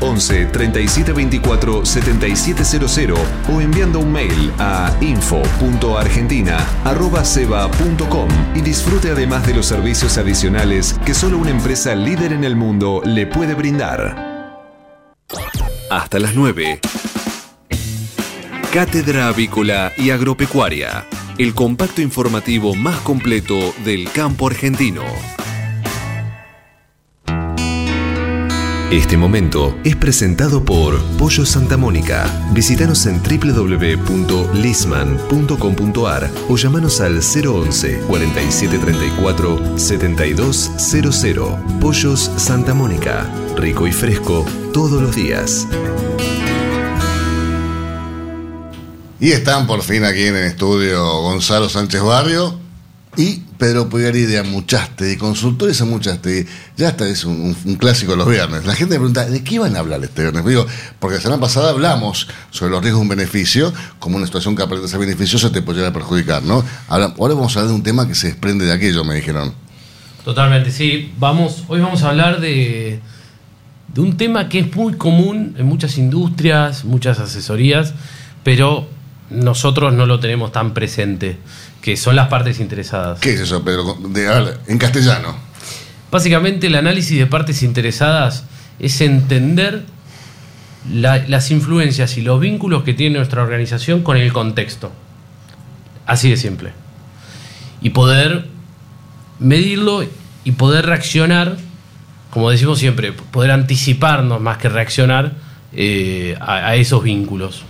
11 37 24 7700 o enviando un mail a info.argentina.ceba.com y disfrute además de los servicios adicionales que solo una empresa líder en el mundo le puede brindar. Hasta las 9. Cátedra Avícola y Agropecuaria, el compacto informativo más completo del campo argentino. Este momento es presentado por Pollo Santa Mónica. Visítanos en www.lisman.com.ar o llamanos al 011 4734 7200. Pollos Santa Mónica. Rico y fresco todos los días. Y están por fin aquí en el estudio Gonzalo Sánchez Barrio y Pedro Pugari de Amuchaste, de Consultores Amuchaste. Ya está, es un, clásico los viernes. La gente me pregunta, ¿de qué van a hablar este viernes? Digo, porque la semana pasada hablamos sobre los riesgos de un beneficio, como una situación que aparenta ser beneficiosa te puede llegar a perjudicar, ¿no? Ahora, ahora vamos a hablar de un tema que se desprende de aquello, me dijeron. Totalmente, sí. Vamos, hoy vamos a hablar de, de un tema que es muy común en muchas industrias, muchas asesorías, pero nosotros no lo tenemos tan presente, que son las partes interesadas. ¿Qué es eso, Pedro? De, a ver, en castellano. Básicamente el análisis de partes interesadas es entender la- las influencias y los vínculos que tiene nuestra organización con el contexto. Así de simple. Y poder medirlo y poder reaccionar, como decimos siempre, poder anticiparnos más que reaccionar eh, a, a esos vínculos.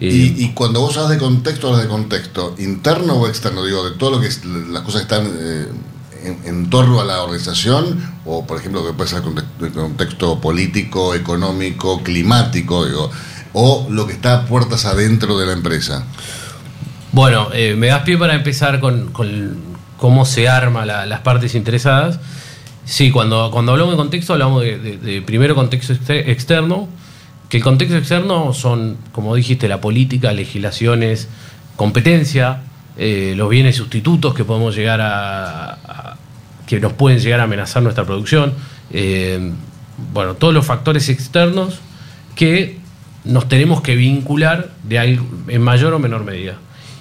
Eh, Y, y cuando vos hablas de contexto, hablas de contexto interno o externo, digo, de todo lo que es, las cosas que están eh, en, en torno a la organización, o por ejemplo, que puede ser el contexto, político, económico, climático, digo, o lo que está a puertas adentro de la empresa. Bueno, eh, me das pie para empezar con, con cómo se arma la- las partes interesadas. Sí, cuando, cuando hablamos de contexto, hablamos de, de- de primero contexto exter- externo, que el contexto externo son, como dijiste, la política, legislaciones, competencia, eh, los bienes sustitutos que podemos llegar a, que nos pueden llegar a amenazar nuestra producción, eh, bueno, todos los factores externos que nos tenemos que vincular de algo, en mayor o menor medida.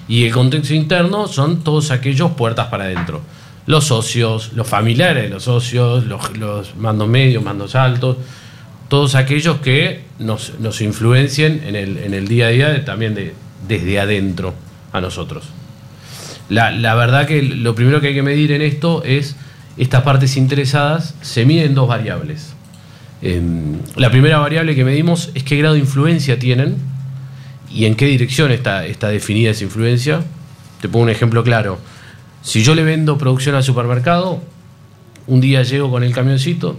Y el contexto interno son todos aquellos puertas para adentro. Los socios, los familiares de los socios, los mandos medios, mandos altos, todos aquellos que nos, nos influencien en el, en el día a día también de, desde adentro a nosotros. La, la verdad que lo primero que hay que medir en esto es estas partes interesadas se miden en dos variables. Em, la primera variable que medimos es qué grado de influencia tienen y en qué dirección está, está definida esa influencia. Te pongo un ejemplo claro. Si yo le vendo producción al supermercado, un día llego con el camioncito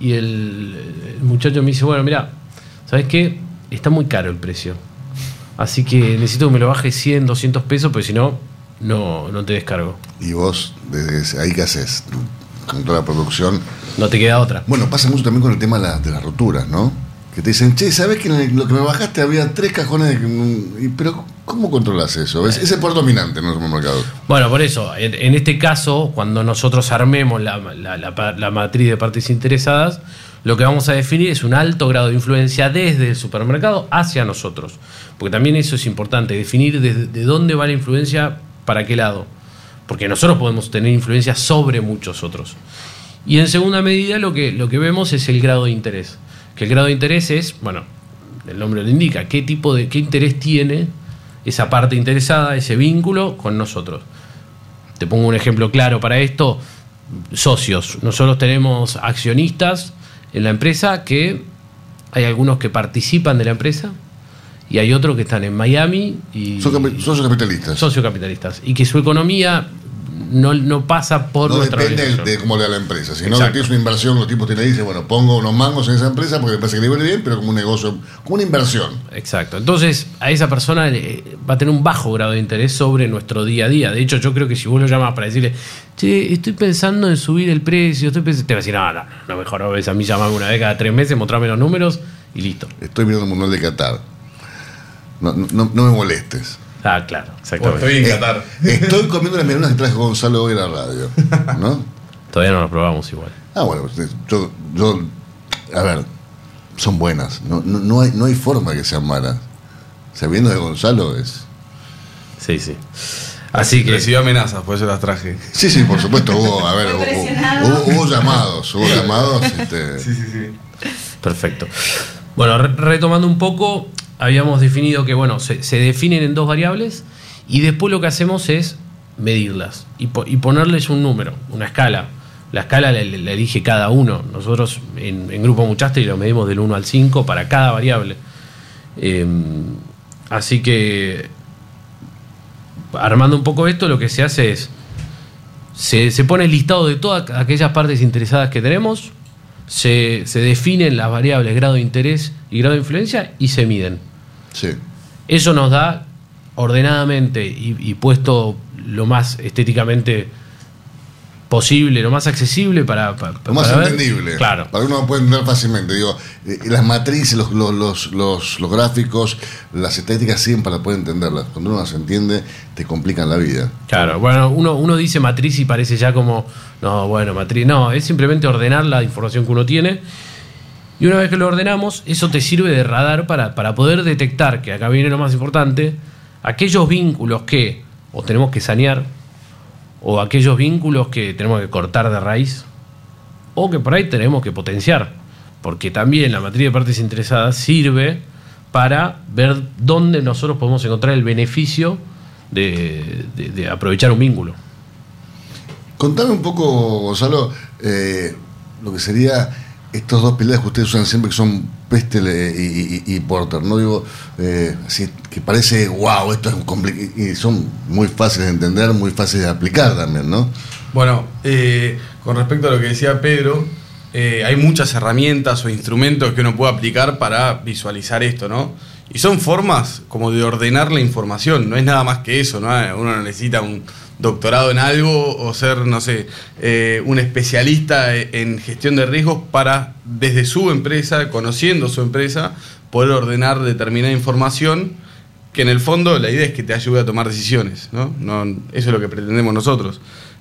y el, el muchacho me dice, bueno, mira, ¿sabes qué? Está muy caro el precio. Así que necesito que me lo baje 100, 200 pesos, porque si no, no, no te descargo. Y vos, desde ahí qué haces? Con toda la producción. No te queda otra. Bueno, pasa mucho también con el tema de, la- de las roturas, ¿no? Que te dicen, che, ¿sabes que en el- lo que me bajaste había tres cajones de... y- Pero, ¿cómo controlas eso? Es, es el por dominante en los supermercados. Bueno, por eso, en, en este caso, cuando nosotros armemos la, la- la la matriz de partes interesadas, lo que vamos a definir es un alto grado de influencia desde el supermercado hacia nosotros. Porque también eso es importante, definir desde de dónde va la influencia, para qué lado. Porque nosotros podemos tener influencia sobre muchos otros. Y en segunda medida lo que, lo que vemos es el grado de interés. Que el grado de interés es, bueno, el nombre lo indica, qué tipo de, qué interés tiene esa parte interesada, ese vínculo con nosotros. Te pongo un ejemplo claro para esto, socios. Nosotros tenemos accionistas en la empresa que hay algunos que participan de la empresa y hay otros que están en Miami y Son capi- socios capitalistas. sociocapitalistas y que su economía no, no pasa por No nuestra depende de cómo le da la empresa, que Exacto. tienes una inversión, los tipos tienen ahí, dicen, bueno, pongo unos mangos en esa empresa porque me parece que le viene bien, pero como un negocio, como una inversión. Exacto. Entonces, a esa persona va a tener un bajo grado de interés sobre nuestro día a día. De hecho, yo creo que si vos lo llamas para decirle, che, estoy pensando en subir el precio, estoy pensando, te va a decir, no, no, no, mejor no ves a mí llamame una vez cada tres meses, mostrame los números y listo. Estoy mirando el Mundial de Qatar. No, no, no- no me molestes. Ah, claro, exactamente. Estoy en Qatar. Estoy comiendo las medialunas que traje Gonzalo hoy a la radio. ¿No? Todavía no lo probamos igual. Ah, bueno, pues, yo, yo a ver, son buenas. No, no, no hay, no hay forma que sean malas. Sabiendo de Gonzalo es. Sí, sí. Así que. Recibió amenazas, por eso las traje. Sí, sí, por supuesto, hubo, a ver, hubo, hubo- hubo llamados, hubo llamados. Este, Sí, sí, sí. Perfecto. Bueno, re- retomando un poco, habíamos definido que, bueno, se, se definen en dos variables y después lo que hacemos es medirlas y, y ponerles un número, una escala. La escala la, la elige cada uno. Nosotros en, en Grupo Muchastre lo medimos del 1 al 5 para cada variable. Eh, así que, armando un poco esto, lo que se hace es, se, se pone el listado de todas aquellas partes interesadas que tenemos, se, se definen las variables grado de interés y grado de influencia y se miden. Sí. Eso nos da ordenadamente y, y puesto lo más estéticamente posible, lo más accesible para, para, Lo más para ver. entendible. Claro. Para que uno lo pueda entender fácilmente. Digo, eh, las matrices, los, los, los, los, gráficos, las estéticas siguen para poder entenderlas. Cuando uno las entiende, te complican la vida. Claro, bueno, uno, uno dice matriz y parece ya como, no, bueno, matriz. No, es simplemente ordenar la información que uno tiene. Y una vez que lo ordenamos, eso te sirve de radar para, para poder detectar, que acá viene lo más importante, aquellos vínculos que o tenemos que sanear, o aquellos vínculos que tenemos que cortar de raíz, o que por ahí tenemos que potenciar. Porque también la matriz de partes interesadas sirve para ver dónde nosotros podemos encontrar el beneficio de, de- aprovechar un vínculo. Contame un poco, Gonzalo, eh, lo que sería estos dos pilares que ustedes usan siempre, que son Pestel y, Porter, ¿no? Digo, eh, así que parece, wow, esto es complicado. Y son muy fáciles de entender, muy fáciles de aplicar también, ¿no? Bueno, eh, con respecto a lo que decía Pedro, eh, hay muchas herramientas o instrumentos que uno puede aplicar para visualizar esto, ¿no? Y son formas como de ordenar la información, no es nada más que eso, ¿no? Uno no necesita un doctorado en algo o ser, no sé, eh, un especialista en gestión de riesgos para, desde su empresa, conociendo su empresa, poder ordenar determinada información que en el fondo la idea es que te ayude a tomar decisiones. No- eso es lo que pretendemos nosotros.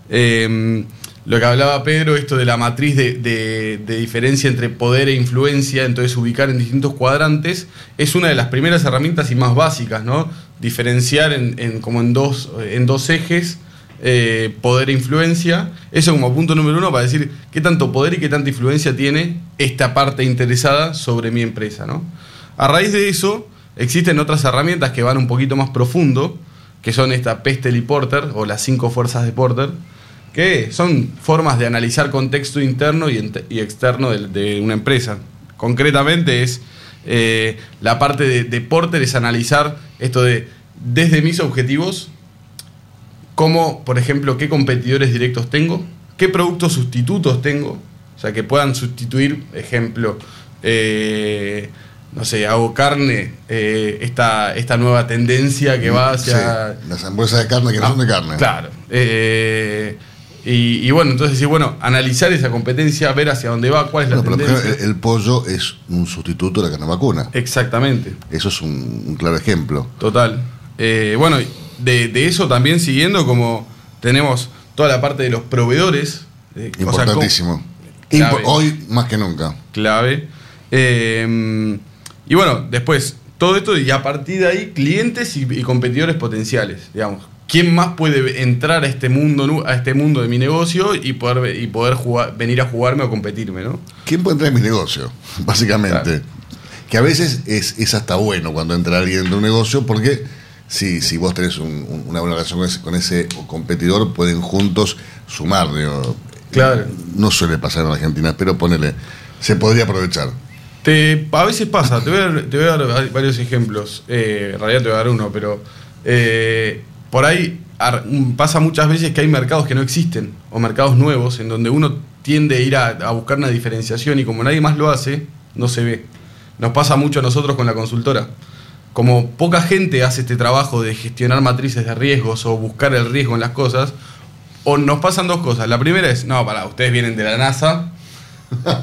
Eh, lo que hablaba Pedro, esto de la matriz de, de- diferencia entre poder e influencia, entonces ubicar en distintos cuadrantes, es una de las primeras herramientas y más básicas, ¿no? Diferenciar en, en- como en dos, en dos ejes, eh, poder e influencia. Eso como punto número uno para decir qué tanto poder y qué tanta influencia tiene esta parte interesada sobre mi empresa, ¿no? A raíz de eso, existen otras herramientas que van un poquito más profundo, que son esta Pestel y Porter, o las cinco fuerzas de Porter, que son formas de analizar contexto interno y, externo de, de una empresa. Concretamente es eh, la parte de, de Porter es analizar esto de desde mis objetivos, cómo, por ejemplo, qué competidores directos tengo, qué productos sustitutos tengo, o sea, que puedan sustituir, ejemplo, eh, no sé, hago carne, eh, esta, esta nueva tendencia que va hacia... Sí, las hamburguesas de carne que no, son de carne. Claro. Eh, y, y bueno, entonces decir, bueno, analizar esa competencia, ver hacia dónde va, cuál es la Bueno, pero tendencia. ejemplo, el, pollo es un sustituto de la vacuna. Exactamente. Eso es un, un claro ejemplo. Total. Eh, bueno, de, de eso también siguiendo, como tenemos toda la parte de los proveedores. eh, o sea, Importantísimo. Hoy más que nunca. clave. Eh, y bueno, después, todo esto y a partir de ahí, clientes y, y competidores potenciales, digamos. ¿Quién más puede entrar a este mundo, a este mundo de mi negocio y poder, y poder jugar- venir a jugarme o competirme, ¿no? ¿Quién puede entrar en mi negocio? Básicamente. Que a veces es, es hasta bueno cuando entra alguien de un negocio porque si, si vos tenés un- un- una buena relación con ese, con ese competidor, pueden juntos sumar. digo. Claro. No suele pasar en Argentina, pero ponele, se podría aprovechar. Te, a veces pasa, te voy a dar, te voy a dar varios ejemplos. Eh, en realidad te voy a dar uno, pero eh, por ahí mm, pasa muchas veces que hay mercados que no existen o mercados nuevos en donde uno tiende a ir a, a buscar una diferenciación y como nadie más lo hace, no se ve. Nos pasa mucho a nosotros con la consultora. Como poca gente hace este trabajo de gestionar matrices de riesgos o buscar el riesgo en las cosas, o nos pasan dos cosas. La primera es, no, para, ustedes vienen de la NASA,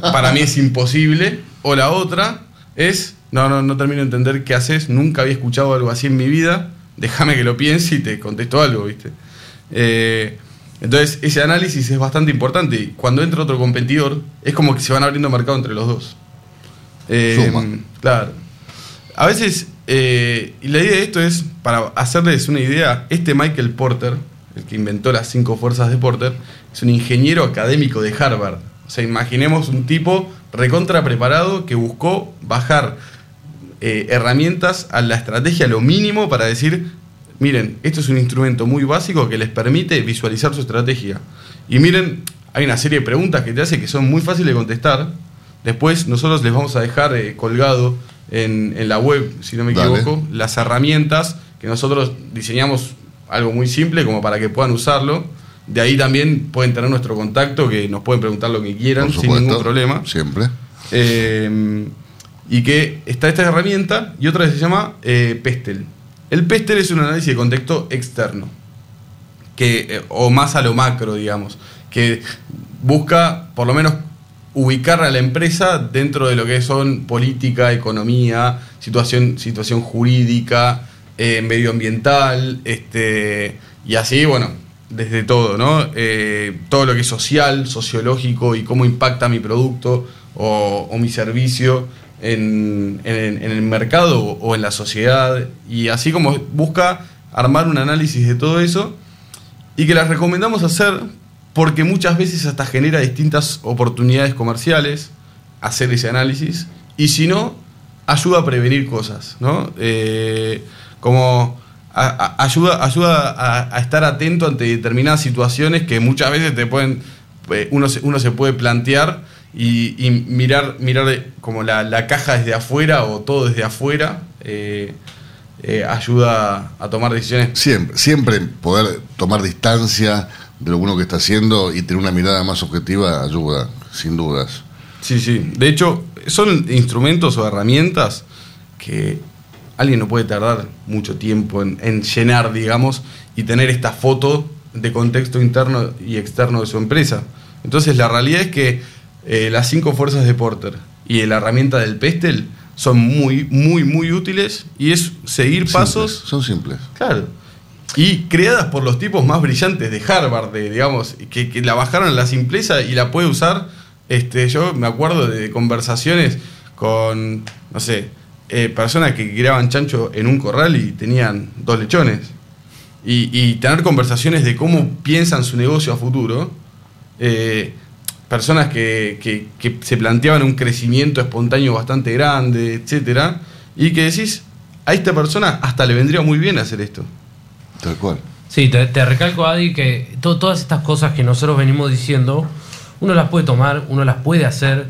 para mí es imposible. O la otra es, no, no, no termino de entender qué haces, nunca había escuchado algo así en mi vida, déjame que lo piense y te contesto algo, ¿viste? Eh, entonces, ese análisis es bastante importante. Y cuando entra otro competidor, es como que se van abriendo mercado entre los dos. Eh. Claro. A veces, eh, y la idea de esto es, para hacerles una idea, este Michael Porter, el que inventó las cinco fuerzas de Porter, es un ingeniero académico de Harvard. O sea, imaginemos un tipo recontra preparado que buscó bajar eh, herramientas a la estrategia lo mínimo para decir, miren, esto es un instrumento muy básico que les permite visualizar su estrategia. Y miren, hay una serie de preguntas que te hace que son muy fáciles de contestar. Después nosotros les vamos a dejar eh, colgado en, en la web, si no me Dale. equivoco, las herramientas que nosotros diseñamos algo muy simple como para que puedan usarlo. De ahí también pueden tener nuestro contacto, que nos pueden preguntar lo que quieran Por sin ningún problema. Siempre. Eh, y que está esta herramienta y otra que se llama eh, Pestel. El Pestel es un análisis de contexto externo, que, eh, o más a lo macro, digamos, que busca por lo menos ubicar a la empresa dentro de lo que son política, economía, situación, situación jurídica, eh, medioambiental, este, y así, bueno, desde todo, ¿no? Todo lo que es social, sociológico y cómo impacta mi producto o mi servicio en, en- en el mercado o en la sociedad. Y así como busca armar un análisis de todo eso y que las recomendamos hacer porque muchas veces hasta genera distintas oportunidades comerciales hacer ese análisis y si no, ayuda a prevenir cosas, ¿no? Eh, como a- a- ayuda, ayuda a, a estar atento ante determinadas situaciones que muchas veces te pueden, eh, uno se, uno se puede plantear y, y mirar, mirar de- como la, la caja desde afuera o todo desde afuera. eh, eh, ayuda a tomar decisiones Siempre, siempre poder tomar distancia de lo uno que está haciendo y tener una mirada más objetiva ayuda, sin dudas. Sí, sí. De hecho, son instrumentos o herramientas que alguien no puede tardar mucho tiempo en, en llenar, digamos, y tener esta foto de contexto interno y externo de su empresa. Entonces, la realidad es que eh, las cinco fuerzas de Porter y la herramienta del Pestel son muy, muy, muy útiles y es seguir Simples, pasos. Son simples. Claro. y creadas por los tipos más brillantes de Harvard, de, digamos, que, que la bajaron a la simpleza y la puede usar. Este, yo me acuerdo de conversaciones con, no sé, eh, personas que criaban chancho en un corral y tenían dos lechones. Y, y tener conversaciones de cómo piensan su negocio a futuro. Eh, personas que, que- que se planteaban un crecimiento espontáneo bastante grande, etcétera, y que decís, a esta persona hasta le vendría muy bien hacer esto. Tal cual. Sí, te, te recalco, Adi, que to- todas estas cosas que nosotros venimos diciendo, uno las puede tomar, uno las puede hacer,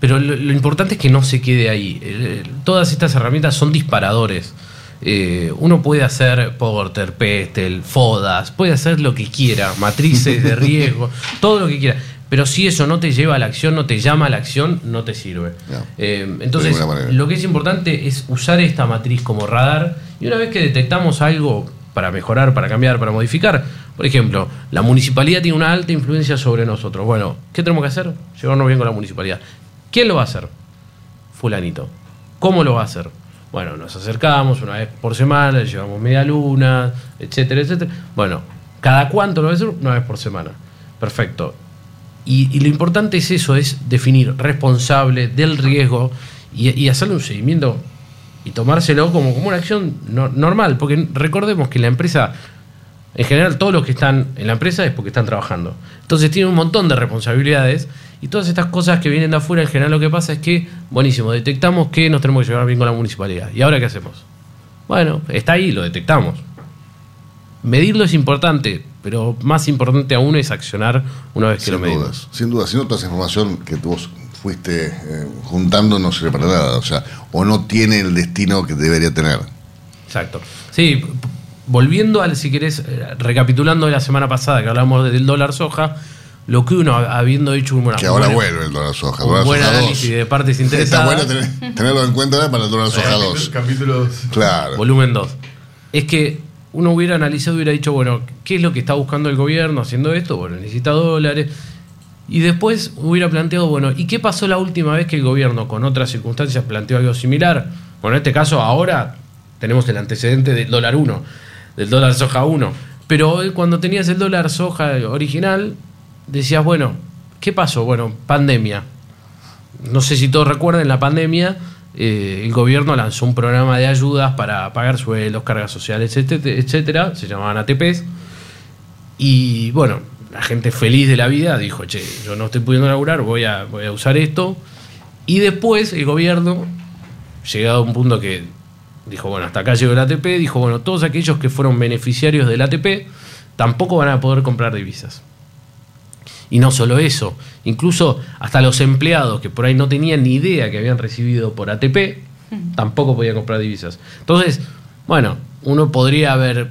pero lo, lo importante es que no se quede ahí. El- el- todas estas herramientas son disparadores. Eh, uno puede hacer Porter, Pestel, Fodas, puede hacer lo que quiera, matrices de riesgo, todo lo que quiera. Pero si eso no te lleva a la acción, no te llama a la acción, no te sirve. Eh, entonces, lo que es importante es usar esta matriz como radar y una vez que detectamos algo para mejorar, para cambiar, para modificar, por ejemplo, la municipalidad tiene una alta influencia sobre nosotros. Bueno, ¿qué tenemos que hacer? Llevarnos bien con la municipalidad. ¿Quién lo va a hacer? Fulanito. ¿Cómo lo va a hacer? Bueno, nos acercamos una vez por semana, le llevamos media luna, etcétera, etcétera. Bueno, ¿cada cuánto lo va a hacer? Una vez por semana. Perfecto. Y, lo importante es eso, es definir responsable del riesgo y, hacerle un seguimiento y tomárselo como, como una acción no- normal, porque recordemos que la empresa, en general todos los que están en la empresa es porque están trabajando. Entonces tienen un montón de responsabilidades y todas estas cosas que vienen de afuera, en general lo que pasa es que, buenísimo, detectamos que nos tenemos que llevar bien con la municipalidad. ¿Y ahora qué hacemos? Bueno, está ahí, lo detectamos. Medirlo es importante, pero más importante aún es accionar una vez que lo Sin medimos. dudas, sin duda, si no, toda esa información que vos fuiste eh, juntando no sirve para nada, o sea, o no tiene el destino que debería tener. Exacto. Sí, volviendo al, si querés, eh, recapitulando de la semana pasada que hablamos del dólar soja, lo que uno, habiendo hecho una Que ahora buena- vuelve el dólar soja. un dólar buen soja análisis 2. de partes Está interesadas. bueno tener- tenerlo en cuenta para el dólar soja 2. Capítulos. Claro. Volumen 2. Es que uno hubiera analizado y hubiera dicho, bueno, ¿qué es lo que está buscando el gobierno haciendo esto? Bueno, necesita dólares. Y después hubiera planteado, bueno, ¿y qué pasó la última vez que el gobierno con otras circunstancias planteó algo similar? Bueno, en este caso ahora tenemos el antecedente del dólar 1, del dólar soja 1. Pero cuando tenías el dólar soja original, decías, bueno, ¿qué pasó? Bueno, pandemia. No sé si todos recuerdan, la pandemia eh, el gobierno lanzó un programa de ayudas para pagar sueldos, cargas sociales, etcétera, se llamaban ATPs. Y bueno, la gente feliz de la vida dijo, che, yo no estoy pudiendo laburar, voy a, voy a usar esto. Y después el gobierno, llegado a un punto que dijo, bueno, hasta acá llegó el ATP, dijo, bueno, todos aquellos que fueron beneficiarios del ATP tampoco van a poder comprar divisas. Y no solo eso, incluso hasta los empleados que por ahí no tenían ni idea que habían recibido por ATP, tampoco podían comprar divisas. Entonces, bueno, uno podría haber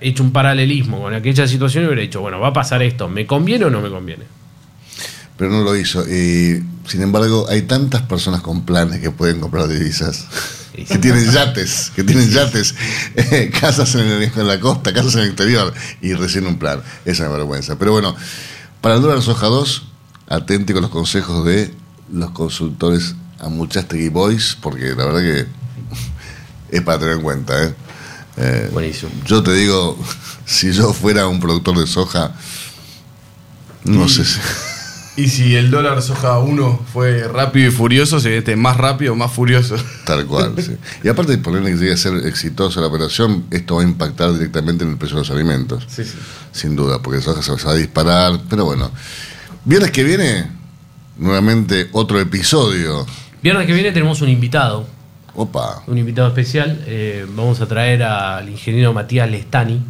hecho un paralelismo con aquella situación y hubiera dicho, bueno, va a pasar esto, ¿me conviene o no me conviene? Pero no lo hizo. Y, sin embargo, hay tantas personas con planes que pueden comprar divisas. Que tienen yates, que tienen yates, eh, casas en, el- en la costa, casas en el exterior y recién un plan. Esa es una vergüenza. Pero bueno, para el dólar soja 2, atente con los consejos de los consultores a Muchastegui Boys, porque la verdad que es para tener en cuenta. ¿eh? Eh, Buenísimo. Yo te digo, si yo fuera un productor de soja, no Y- sé si. Y si el dólar soja 1 fue rápido y furioso, se este más rápido, más furioso. Tal cual, sí. Y aparte de ponerle que llegue a ser exitosa la operación, esto va a impactar directamente en el precio de los alimentos. Sí, sí. Sin duda, porque eso se va a disparar. Pero bueno, viernes que viene, nuevamente otro episodio. Viernes que viene tenemos un invitado, Opa. un invitado especial. eh, vamos a traer al ingeniero Matías Lestani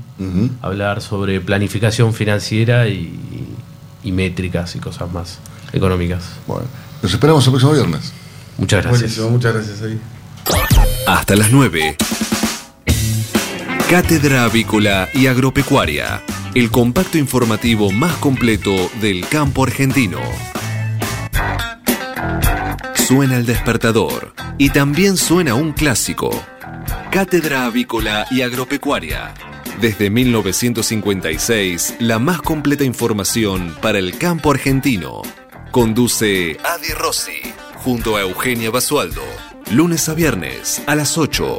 a hablar sobre planificación financiera y, y métricas y cosas más económicas. Bueno, los esperamos el próximo viernes. Muchas gracias. Buenísimo, muchas gracias ahí. Hasta las 9. Cátedra Avícola y Agropecuaria, el compacto informativo más completo del campo argentino. Suena el despertador y también suena un clásico. Cátedra Avícola y Agropecuaria. Desde 1956, la más completa información para el campo argentino. Conduce Adi Rossi junto a Eugenia Basualdo. Lunes a viernes a las 8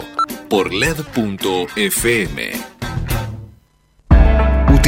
por LED.fm.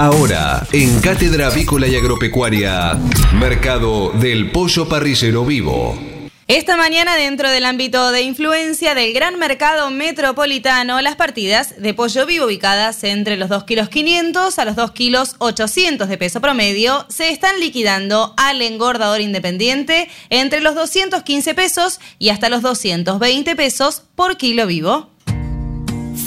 Ahora, en Cátedra Avícola y Agropecuaria, Mercado del Pollo Parrillero Vivo. Esta mañana, dentro del ámbito de influencia del gran mercado metropolitano, las partidas de pollo vivo ubicadas entre los 2 kilos 500 a los 2 kilos 800 de peso promedio se están liquidando al engordador independiente entre los 215 pesos y hasta los 220 pesos por kilo vivo.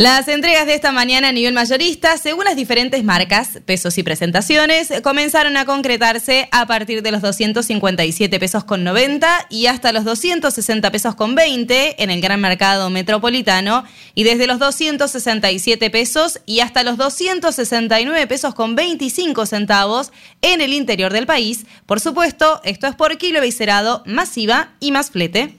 Las entregas de esta mañana a nivel mayorista, según las diferentes marcas, pesos y presentaciones, comenzaron a concretarse a partir de los 257 pesos con 90 y hasta los 260 pesos con 20 en el gran mercado metropolitano y desde los 267 pesos y hasta los 269 pesos con 25 centavos en el interior del país. Por supuesto, esto es por kilo viscerado, masiva y más flete.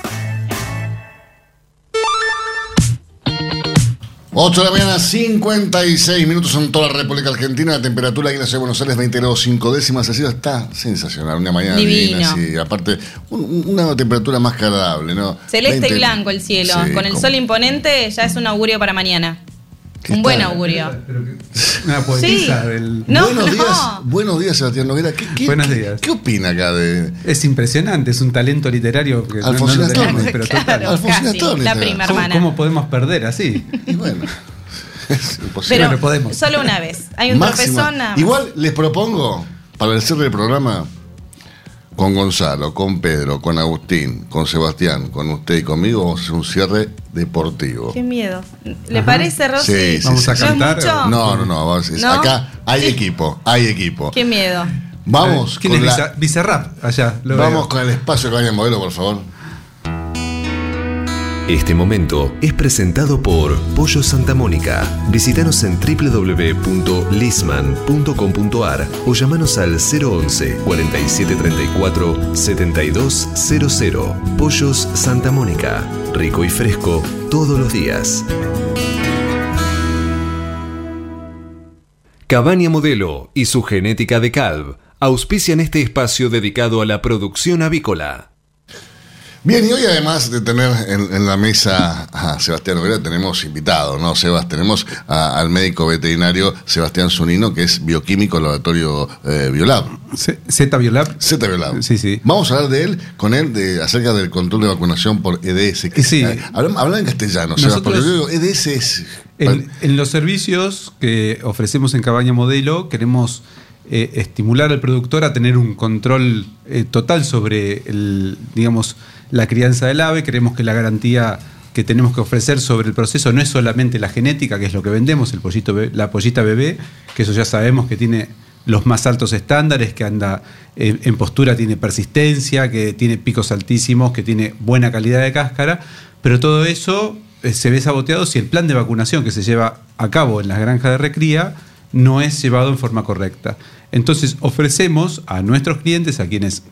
8 de la mañana, 56 minutos en toda la República Argentina. La temperatura aquí en la ciudad de Buenos Aires, 20 grados 5 décimas. Ha sido está sensacional. Una mañana Divino. divina, sí. Aparte, un- una temperatura más agradable, ¿no? Celeste 20 y blanco el cielo, Sí, con el como- sol imponente ya es un augurio para mañana. ¿Qué Un buen augurio. Una poetisa Sí. del. No, buenos no. días, buenos días, Sebastián Noguera. ¿Qué, qué- Buenos qué- días. ¿Qué opina acá de Es impresionante, es un talento literario que no- Alfonsina no, lo tenemos, pero Claro, total. Alfonsina Storni, la prima ¿Cómo, hermana. cómo podemos perder así? Y bueno, es imposible. Pero podemos. solo una vez. Hay un Máxima. tropezón. Igual les propongo, para el cierre del programa, con Gonzalo, con Pedro, con Agustín, con Sebastián, con usted y conmigo, vamos a hacer un cierre deportivo. Qué miedo. ¿Le parece, Rosy? Sí, sí, Vamos sí, a sí. cantar. ¿No es mucho? No, no, no. vamos- es- ¿No? Acá hay equipo, hay equipo. Qué miedo. Vamos ¿Quién con es la- allá? Lo vamos veo. con el espacio que vaya modelo, por favor. Este momento es presentado por Pollo Santa Mónica. Visítanos en www.lisman.com.ar o llamanos al 011 4734 7200. Pollos Santa Mónica. Rico y fresco todos los días. Cabaña Modelo y su genética de Calv auspician este espacio dedicado a la producción avícola. Bien, y hoy además de tener en, en la mesa a Sebastián Noguera, tenemos invitado, ¿no, Sebas? Tenemos a- al médico veterinario Sebastián Zunino, que es bioquímico del laboratorio eh, Biolab. Z- Biolab. Z Biolab. Sí, sí. Vamos a hablar de él, con él, de, acerca del control de vacunación por EDS. Que Sí. es- habla, en castellano, Sebas, Nosotros- porque yo digo, EDS es... En, en los servicios que ofrecemos en Cabaña Modelo, queremos eh, estimular al productor a tener un control eh, total sobre el, digamos, la crianza del ave. Queremos que la garantía que tenemos que ofrecer sobre el proceso no es solamente la genética, que es lo que vendemos, el pollito, la pollita bebé, que eso ya sabemos que tiene los más altos estándares, que anda eh, en postura, tiene persistencia, que tiene picos altísimos, que tiene buena calidad de cáscara, pero todo eso eh, se ve saboteado si el plan de vacunación que se lleva a cabo en las granjas de recría no es llevado en forma correcta. Entonces ofrecemos a nuestros clientes, a quienes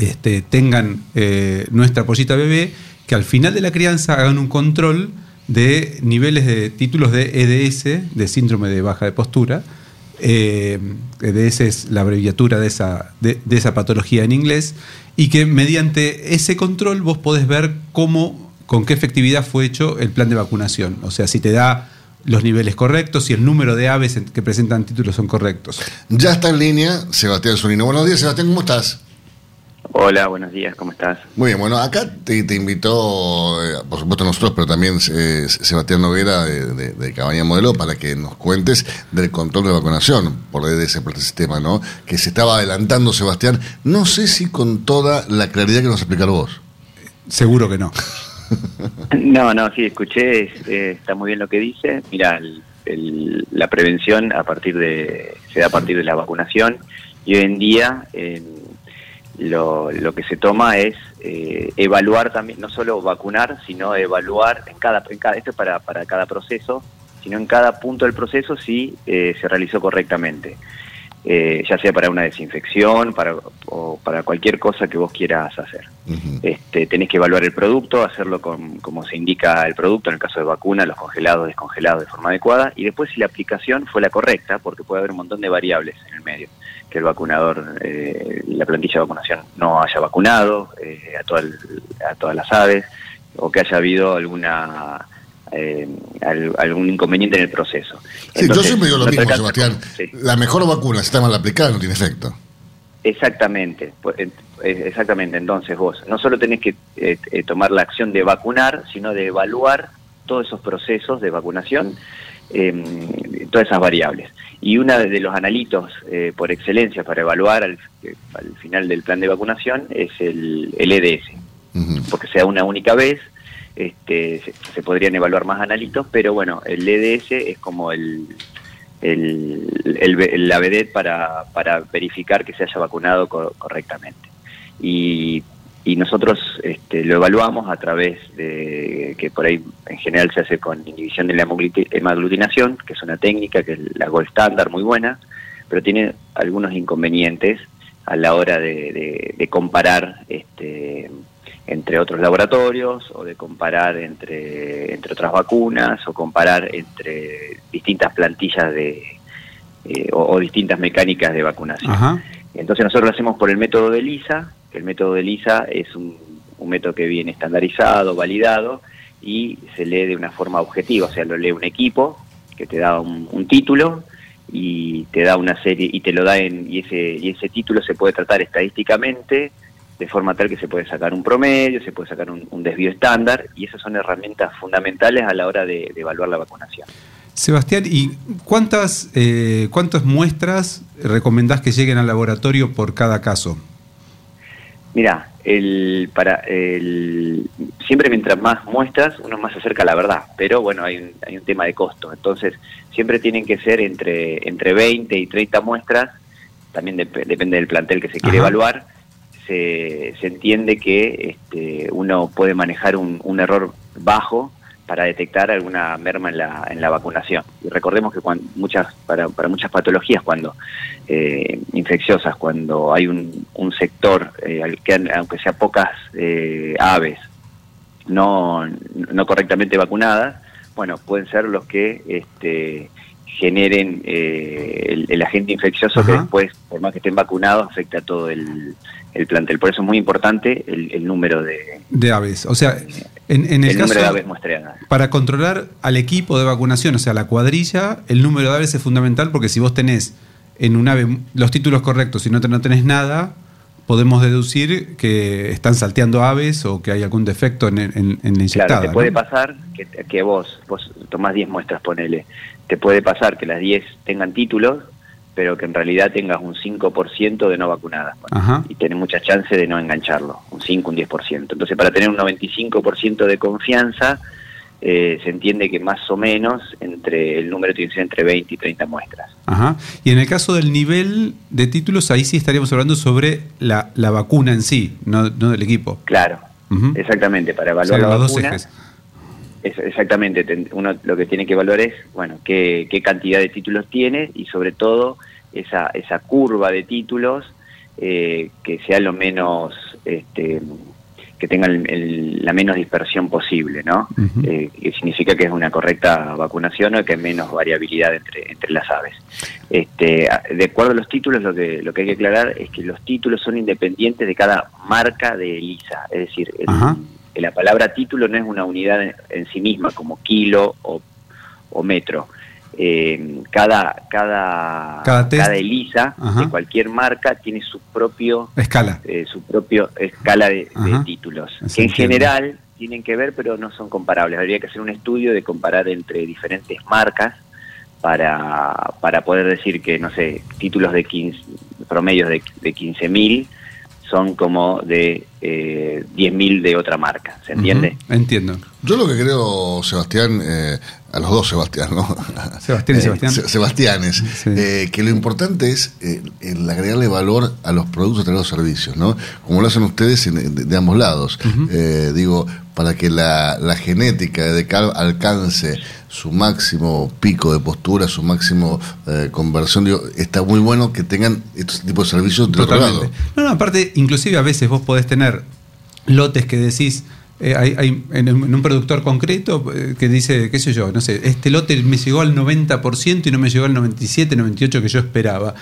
este, tengan eh, nuestra pollita bebé, que al final de la crianza hagan un control de niveles de títulos de EDS, de síndrome de baja de postura. Eh, EDS es la abreviatura de esa, de, esa patología en inglés, y que mediante ese control vos podés ver cómo, con qué efectividad fue hecho el plan de vacunación. O sea, si te da los niveles correctos y el número de aves que presentan títulos son correctos. Ya está en línea Sebastián Zunino. Buenos días, Sebastián, ¿cómo estás? Hola, buenos días, ¿cómo estás? Muy bien, bueno, acá te, te invitó, eh, por supuesto nosotros, pero también eh, Sebastián Noguera de, de- de Cabaña Modelo para que nos cuentes del control de vacunación por este sistema, ¿no? Que se estaba adelantando, Sebastián. No sé si con toda la claridad que nos explicar vos. Seguro que no. No, no, sí, escuché, es- eh, está muy bien lo que dice. Mira, el- el- la prevención a partir de se da a partir de la vacunación y hoy en día eh, lo, lo que se toma es eh, evaluar también, no solo vacunar, sino evaluar en cada, en cada esto es para, para cada proceso, sino en cada punto del proceso si eh, se realizó correctamente. Eh, ya sea para una desinfección para, o para cualquier cosa que vos quieras hacer. Este, tenés que evaluar el producto, hacerlo con, como se indica el producto, en el caso de vacuna, los congelados, descongelados de forma adecuada, y después si la aplicación fue la correcta, porque puede haber un montón de variables en el medio, que el vacunador, eh, la plantilla de vacunación no haya vacunado eh, a, toda el- a todas las aves, o que haya habido alguna eh, al- algún inconveniente en el proceso. Sí, yo siempre digo lo mismo, Sebastián. sí. La mejor vacuna, si está mal aplicada, no tiene efecto. Exactamente, pues, eh, exactamente. Entonces vos no solo tenés que eh, eh, tomar la acción de vacunar, sino de evaluar todos esos procesos de vacunación, eh, todas esas variables. Y uno de los analitos eh, por excelencia para evaluar al, eh, al final del plan de vacunación es el, el EDS, porque sea una única vez. Este, se, podrían evaluar más analitos, pero bueno, el EDS es como el, el, la para, verificar que se haya vacunado co- correctamente. Y, nosotros este, lo evaluamos a través de que por ahí en general se hace con inhibición de la hemaglutinación, que es una técnica que es la gold standard muy buena, pero tiene algunos inconvenientes a la hora de, de- de comparar este, entre otros laboratorios o de comparar entre, entre otras vacunas o comparar entre distintas plantillas de eh, o, o distintas mecánicas de vacunación. Ajá. Entonces nosotros lo hacemos por el método de LISA, que el método de LISA es un, un método que viene estandarizado, validado y se lee de una forma objetiva, o sea, lo lee un equipo que te da un, un título y te da una serie y te lo da en y ese y ese título se puede tratar estadísticamente de forma tal que se puede sacar un promedio, se puede sacar un, un desvío estándar y esas son herramientas fundamentales a la hora de, de evaluar la vacunación. Sebastián, ¿y cuántas, eh, cuántas muestras recomendás que lleguen al laboratorio por cada caso? Mira, el, para el, siempre mientras más muestras, uno más se acerca a la verdad, pero bueno, hay un, hay un tema de costo, entonces siempre tienen que ser entre, entre 20 y 30 muestras, también dep- depende del plantel que se quiere Ajá. evaluar, se, se entiende que este, uno puede manejar un, error bajo para detectar alguna merma en la, en la vacunación. Y recordemos que cuando muchas, para, para muchas patologías cuando eh, infecciosas, cuando hay un, un sector, eh, que aunque sea pocas eh, aves no, no correctamente vacunadas, bueno, pueden ser los que este, generen eh, el, el agente infeccioso que después, por más que estén vacunados, afecta a todo el, el plantel. Por eso es muy importante el, el número de, De aves. O sea, en, en el, el caso, número de aves muestreadas. para controlar al equipo de vacunación, o sea, la cuadrilla, el número de aves es fundamental porque si vos tenés en un ave los títulos correctos y no, te- no tenés nada, podemos deducir que están salteando aves o que hay algún defecto en, en- en la inyectada. Claro, te puede ¿no? pasar que, que vos, vos tomás 10 muestras, ponele. Te puede pasar que las 10 tengan títulos, pero que en realidad tengas un 5% de no vacunadas. Y tenés mucha chance de no engancharlo, un 5, un 10%. Entonces, para tener un 95% de confianza, eh, se entiende que más o menos entre el número tiene que ser entre 20 y 30 muestras. Ajá. Y en el caso del nivel de títulos, ahí sí estaríamos hablando sobre la, la vacuna en sí, no, no del equipo. Claro, exactamente, para O evaluar sea, la los dos vacuna. ejes. Es- exactamente, uno lo que tiene que evaluar es, bueno, qué, qué cantidad de títulos tiene y sobre todo esa, esa curva de títulos eh, que sea lo menos, este, que tenga el- el- la menos dispersión posible, ¿no? Eh, que significa que es una correcta vacunación o que hay menos variabilidad entre, entre las aves. Este, de acuerdo a los títulos, lo que, lo que hay que aclarar es que los títulos son independientes de cada marca de ELISA, es decir, el- que la palabra título no es una unidad en, en sí misma, como kilo o, o metro. Eh, cada, cada, Cada test. ELISA Ajá. de cualquier marca tiene su propio Escala. eh, su propio escala de, títulos, que en general tienen que ver, pero no son comparables. Habría que hacer un estudio de comparar entre diferentes marcas para, para poder decir que, no sé, títulos de 15, promedios de, de 15.000 son como de eh, 10.000 de otra marca, ¿se entiende? Entiendo. Yo lo que creo, Sebastián, eh, a los dos Sebastián, ¿no? Sebastián y Eh, Sebastián. Eh, que lo importante es eh, el agregarle valor a los productos, a los servicios, ¿no? Como lo hacen ustedes en- de, de ambos lados. Eh, digo, para que la, la genética de cal alcance su máximo pico de postura, su máximo eh, conversión, digo, está muy bueno que tengan este tipo de servicios del otro lado. No, no, aparte, inclusive a veces vos podés tener lotes que decís, eh, hay, hay en, un- en un productor concreto eh, que dice, qué sé yo, no sé, este lote me llegó al 90% y no me llegó al 97, 98 que yo esperaba.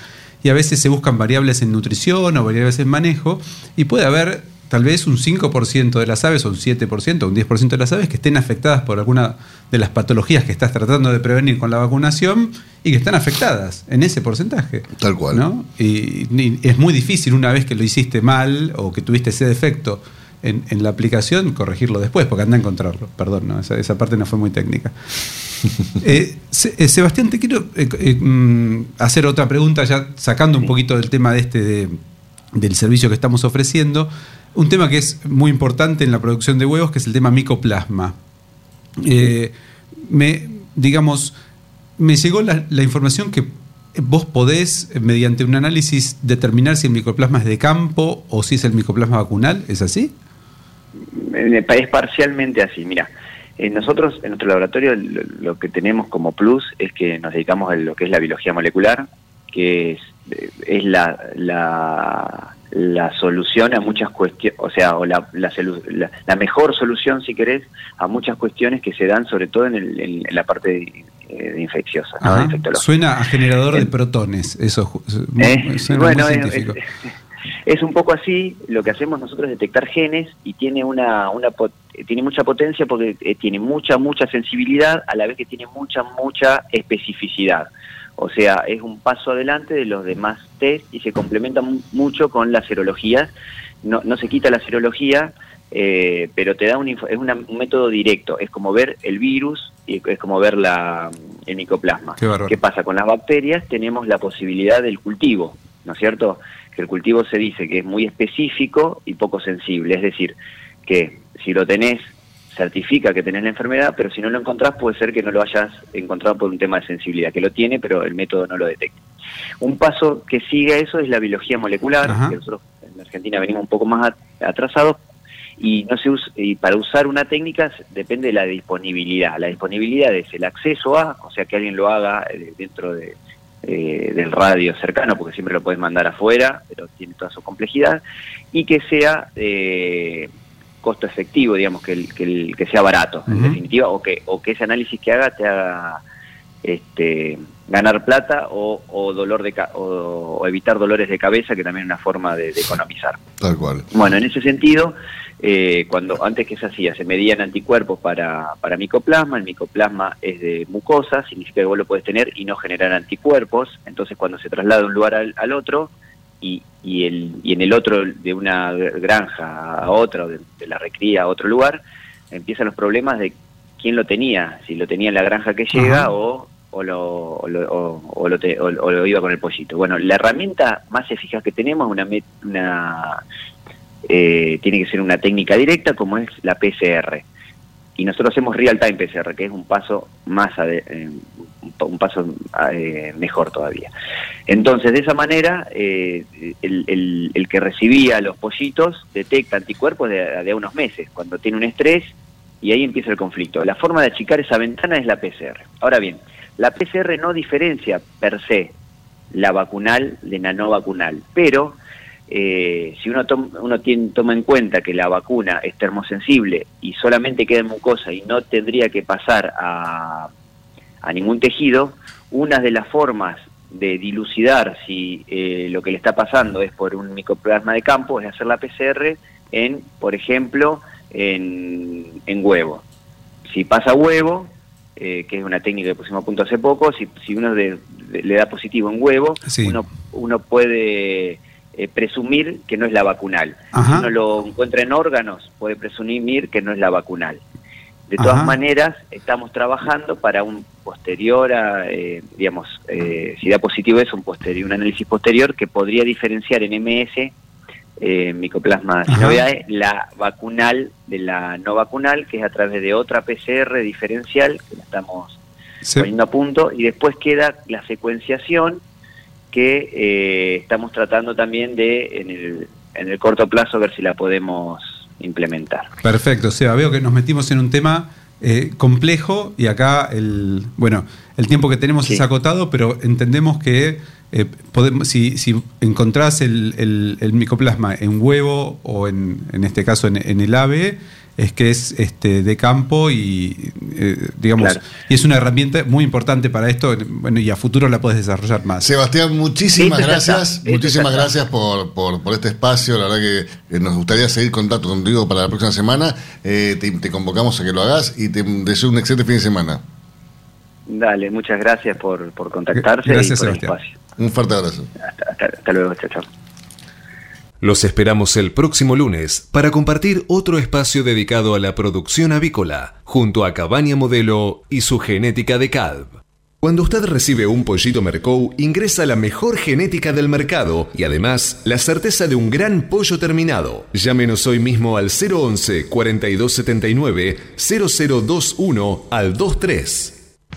Y a veces se buscan variables en nutrición o variables en manejo y puede haber tal vez un 5% de las aves o un 7% o un 10% de las aves que estén afectadas por alguna de las patologías que estás tratando de prevenir con la vacunación y que están afectadas en ese porcentaje. Tal cual. ¿no? Y, y es muy difícil una vez que lo hiciste mal o que tuviste ese defecto en, en la aplicación, corregirlo después, porque anda a encontrarlo. Perdón, no, esa, esa parte no fue muy técnica. Eh, eh, Sebastián, te quiero eh, mm, hacer otra pregunta, ya sacando un poquito del tema de este de- del servicio que estamos ofreciendo. Un tema que es muy importante en la producción de huevos, que es el tema micoplasma. Eh, me, digamos, me llegó la, la información que vos podés, mediante un análisis, determinar si el micoplasma es de campo o si es el micoplasma vacunal. ¿Es así? Es parcialmente así, mira. eh, nosotros en nuestro laboratorio lo, lo que tenemos como plus es que nos dedicamos a lo que es la biología molecular, que es, eh, es la, la, la solución a muchas cuestiones, o sea, o la, la, solu- la- la mejor solución, si querés, a muchas cuestiones que se dan sobre todo en, el- en- la parte de, eh, de infecciosa. Suena a generador de protones. Eso muy- Eh, suena bueno, es- es, es un poco así, lo que hacemos nosotros es detectar genes y tiene una, una tiene mucha potencia porque eh, tiene mucha, mucha sensibilidad, a la vez que tiene mucha, mucha especificidad. O sea, es un paso adelante de los demás test y se complementa mu- mucho con las serologías. No, no se quita la serología, eh, pero te da un, es una- un método directo. Es como ver el virus y es como ver la, el micoplasma. ¿Qué pasa? Con las bacterias tenemos la posibilidad del cultivo, ¿no es cierto? Que el cultivo se dice que es muy específico y poco sensible. Es decir, que si lo tenés, certifica que tenés la enfermedad, pero si no lo encontrás puede ser que no lo hayas encontrado por un tema de sensibilidad, que lo tiene, pero el método no lo detecta. Un paso que sigue a eso es la biología molecular, Ajá. que nosotros en Argentina venimos un poco más at- atrasados, y no se us- y para usar una técnica depende de la disponibilidad. La disponibilidad es el acceso a, o sea, que alguien lo haga eh, dentro de, eh, del radio cercano, porque siempre lo puedes mandar afuera, pero tiene toda su complejidad, y que sea eh, costo efectivo, digamos, que, el- que, el- que sea barato, en definitiva, o que, o que ese análisis que haga te haga este, ganar plata o, o dolor de ca- o, o evitar dolores de cabeza, que también es una forma de- de economizar. Tal cual. Bueno, en ese sentido, eh, cuando antes que se hacía, se medían anticuerpos para, para micoplasma, el micoplasma es de mucosa, significa que vos lo podés tener y no generar anticuerpos, entonces cuando se traslada de un lugar al, al otro y, y, el, y en el otro de una granja a otra, o de, de la recría a otro lugar, empiezan los problemas de quién lo tenía, si lo tenía en la granja que llega o, o, lo, o, lo, o- lo te- o- lo iba con el pollito. Bueno, la herramienta más eficaz que tenemos es una, una eh, tiene que ser una técnica directa como es la PCR. Y nosotros hacemos real time PCR, que es un paso más eh, un pa- un paso eh, mejor todavía. Entonces, de esa manera, eh, el, el- el que recibía los pollitos detecta anticuerpos de, de unos meses. Cuando tiene un estrés, Y ahí empieza el conflicto. La forma de achicar esa ventana es la PCR. Ahora bien, la PCR no diferencia per se la vacunal de la no vacunal, pero eh, si uno, tom- uno tiene- toma en cuenta que la vacuna es termosensible y solamente queda en mucosa y no tendría que pasar a, a ningún tejido, una de las formas de dilucidar si eh, lo que le está pasando es por un micoplasma de campo es hacer la PCR en, por ejemplo, en, en huevo. Si pasa huevo, eh, que es una técnica que pusimos a punto hace poco, si, si uno de- de- le da positivo en huevo, Sí. uno, uno puede eh, presumir que no es la vacunal. Ajá. Si uno lo encuentra en órganos, puede presumir que no es la vacunal. De todas Ajá. maneras, estamos trabajando para un posterior, a, eh, digamos, eh, si da positivo eso, un, posterior, un análisis posterior que podría diferenciar en MS, eh, micoplasma sinoviae, la vacunal de la no vacunal, que es a través de otra PCR diferencial, que la estamos poniendo a punto, y después queda la secuenciación que eh, estamos tratando también de, en el, en el corto plazo, ver si la podemos implementar. Perfecto, Seba, veo que nos metimos en un tema eh, complejo y acá el bueno el tiempo que tenemos es acotado, pero entendemos que eh, podemos, si, si encontrás el, el- el micoplasma en huevo o en, en este caso en, en el ave, es que es este de campo y eh, digamos Claro. y es una herramienta muy importante para esto, bueno y a futuro la puedes desarrollar más. Sebastián, muchísimas gracias. está, Muchísimas gracias por, por, por este espacio. La verdad que eh, nos gustaría seguir contacto contigo para la próxima semana. Eh, te, te convocamos a que lo hagas y te deseo un excelente fin de semana. Dale, muchas gracias por, por contactarse Gracias, y por Sebastián. el espacio. Un fuerte abrazo. Hasta, hasta luego, chao, chao. Los esperamos el próximo lunes para compartir otro espacio dedicado a la producción avícola, junto a Cabaña Modelo y su genética de CALV. Cuando usted recibe un pollito Mercou, ingresa la mejor genética del mercado y además la certeza de un gran pollo terminado. Llámenos hoy mismo al 011 4279 0021 al 23.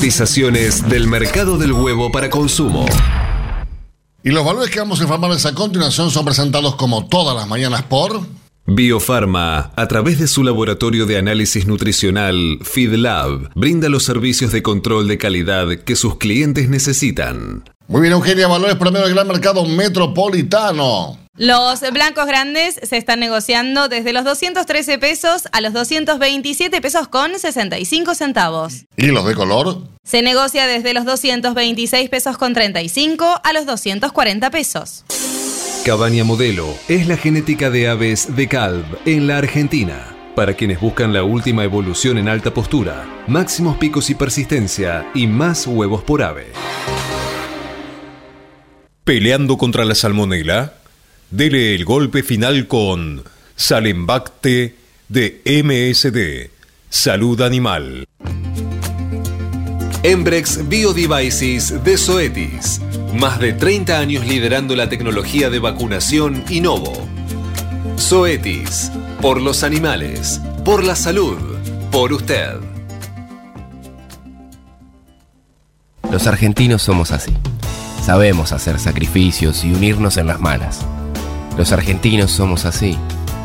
Cotizaciones del mercado del huevo para consumo. Y los valores que vamos a informarles a continuación son presentados como todas las mañanas por... Biofarma, a través de su laboratorio de análisis nutricional FeedLab, brinda los servicios de control de calidad que sus clientes necesitan. Muy bien, Eugenia, valores promedio del gran mercado metropolitano. Los blancos grandes se están negociando desde los 213 pesos a los 227 pesos con 65 centavos. ¿Y los de color? Se negocia desde los 226 pesos con 35 a los 240 pesos. Cabaña Modelo es la genética de aves de Calv en la Argentina. Para quienes buscan la última evolución en alta postura, máximos picos y persistencia y más huevos por ave. Peleando contra la salmonela, dele el golpe final con Salembacte de MSD, Salud Animal. Embrex Biodevices de Zoetis. Más de 30 años liderando la tecnología de vacunación Innovo. Zoetis. Por los animales. Por la salud. Por usted. Los argentinos somos así. Sabemos hacer sacrificios y unirnos en las malas. Los argentinos somos así.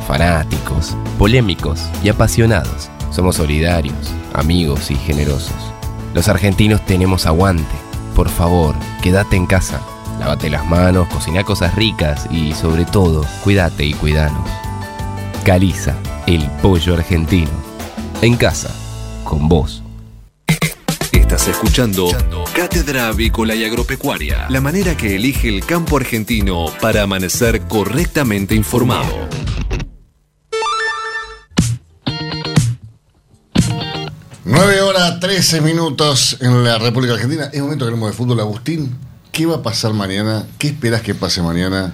Fanáticos, polémicos y apasionados. Somos solidarios, amigos y generosos. Los argentinos tenemos aguante. Por favor, quédate en casa. Lávate las manos, cocina cosas ricas y sobre todo, cuídate y cuidanos. Caliza, el pollo argentino. En casa, con vos. Escuchando Cátedra Avícola y Agropecuaria, la manera que elige el campo argentino para amanecer correctamente informado. Nueve horas 13 minutos en la República Argentina. Es momento que hablemos de fútbol, Agustín. ¿Qué va a pasar mañana? ¿Qué esperas que pase mañana?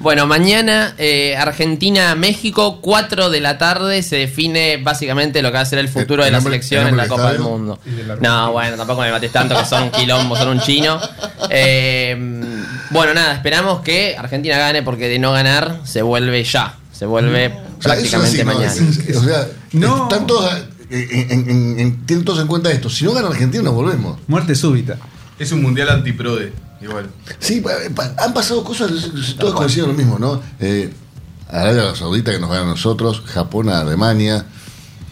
Bueno, mañana eh, Argentina-México, 4 de la tarde, se define básicamente lo que va a ser el futuro ¿El- de la nombre- selección el en la Copa del? Mundo. No, bueno, tampoco me mates tanto que son quilombos, son un chino. Eh, bueno, nada, esperamos que Argentina gane porque de no ganar se vuelve ya, se vuelve O sea, eso prácticamente sí, ¿no? mañana. Es- o sea, están todos, eh, en- en- en- tienen todos en cuenta esto. Si no gana Argentina, nos volvemos. Muerte súbita. Es un mundial antiprode, igual. Sí, pa- pa- han pasado cosas, todos coinciden lo mismo, ¿no? Eh, Arabia Saudita que nos gana a nosotros, Japón a Alemania.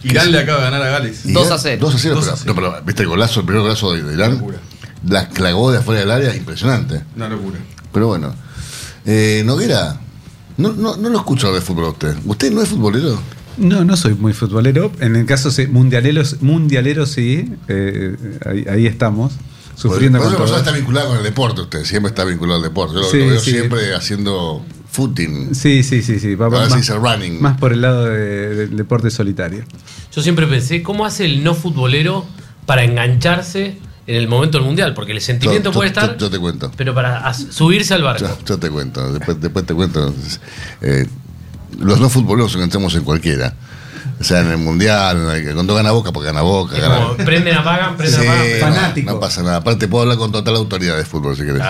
Irán le acaba de ganar a Gales. Irán- 2 a 0. 2 a 0, pero, no, pero, viste el golazo, el primer golazo de, de Irán. La clavó de afuera del área, impresionante. Una locura. Pero bueno. Eh, Noguera, no, no, no lo escucho hablar de fútbol a usted. ¿Usted no es futbolero? No, no soy muy futbolero. En el caso sí, mundialeros, mundialero sí. eh, ahí, ahí estamos. Sufriendo Por con todo. está vinculado con el deporte, usted siempre está vinculado al deporte. Yo lo- Sí, lo veo sí. siempre haciendo footing. Sí, sí, sí, sí. Va Ahora más, dice running. más por el lado de- del deporte solitario. Yo siempre pensé, ¿cómo hace el no futbolero para engancharse en el momento del mundial? Porque el sentimiento Yo- puede yo- estar, Yo, yo te cuento. pero para subirse al barco. Yo, yo te cuento. Después, después te cuento. Eh, los no futboleros enganchamos en cualquiera. O sea, en el mundial, en el- cuando gana Boca, porque gana Boca. Es gana- como, prenden, apagan, prenden, Sí, apagan. no, no pasa nada. Aparte, puedo hablar con total autoridad de fútbol si querés.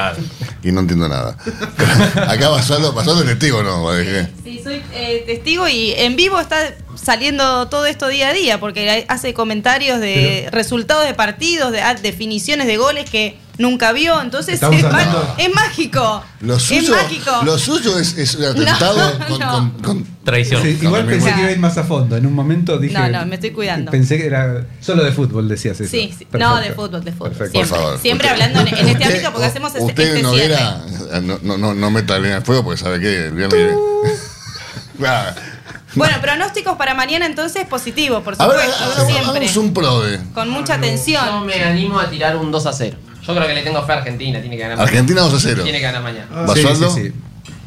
Y no entiendo nada. Acá Basualdo es testigo, ¿no? Sí, soy eh, testigo y en vivo está saliendo todo esto día a día, porque hace comentarios de resultados de partidos, de ah, definiciones de goles que nunca vio, entonces es, hablando- es mágico. Lo es suyo, mágico. lo suyo es, es un atentado No, con, no. con- con- Traición. Sí, igual No, pensé que iba a ir más a fondo. En un momento dije. No, no, me estoy cuidando. Pensé que era solo de fútbol, decías eso. Sí, sí. Perfecto. no, de fútbol, de fútbol. Perfecto. Siempre, Por favor. siempre Usted- hablando en, en este usted- ámbito porque hacemos este, Usted este no cierre. era. No, no, no, no meta al fuego porque sabe que el viernes. Nada. Bueno, pronósticos para mañana entonces positivos, por A ver, supuesto, hagamos un pro de. Con mucha atención. Yo me animo a tirar un 2 a 0. Yo creo que le tengo fe a Argentina, tiene que ganar Argentina mañana. 2 a 0. Tiene que ganar mañana. ¿Basualdo? Sí,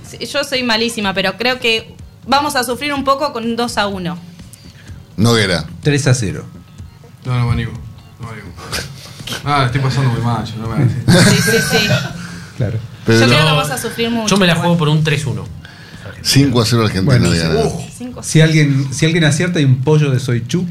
sí, sí. Yo soy malísima, pero creo que vamos a sufrir un poco con un 2 a 1. Noguera. 3 a 0. No, no me animo. No me animo. Ah, estoy pasando muy mal, yo no me Sí, sí, sí. Claro. Yo creo que vamos a sufrir mucho. Yo me la juego por un 3-1. 5 a 0 Argentina. Bueno. Si alguien, si alguien acierta, hay un pollo de soychú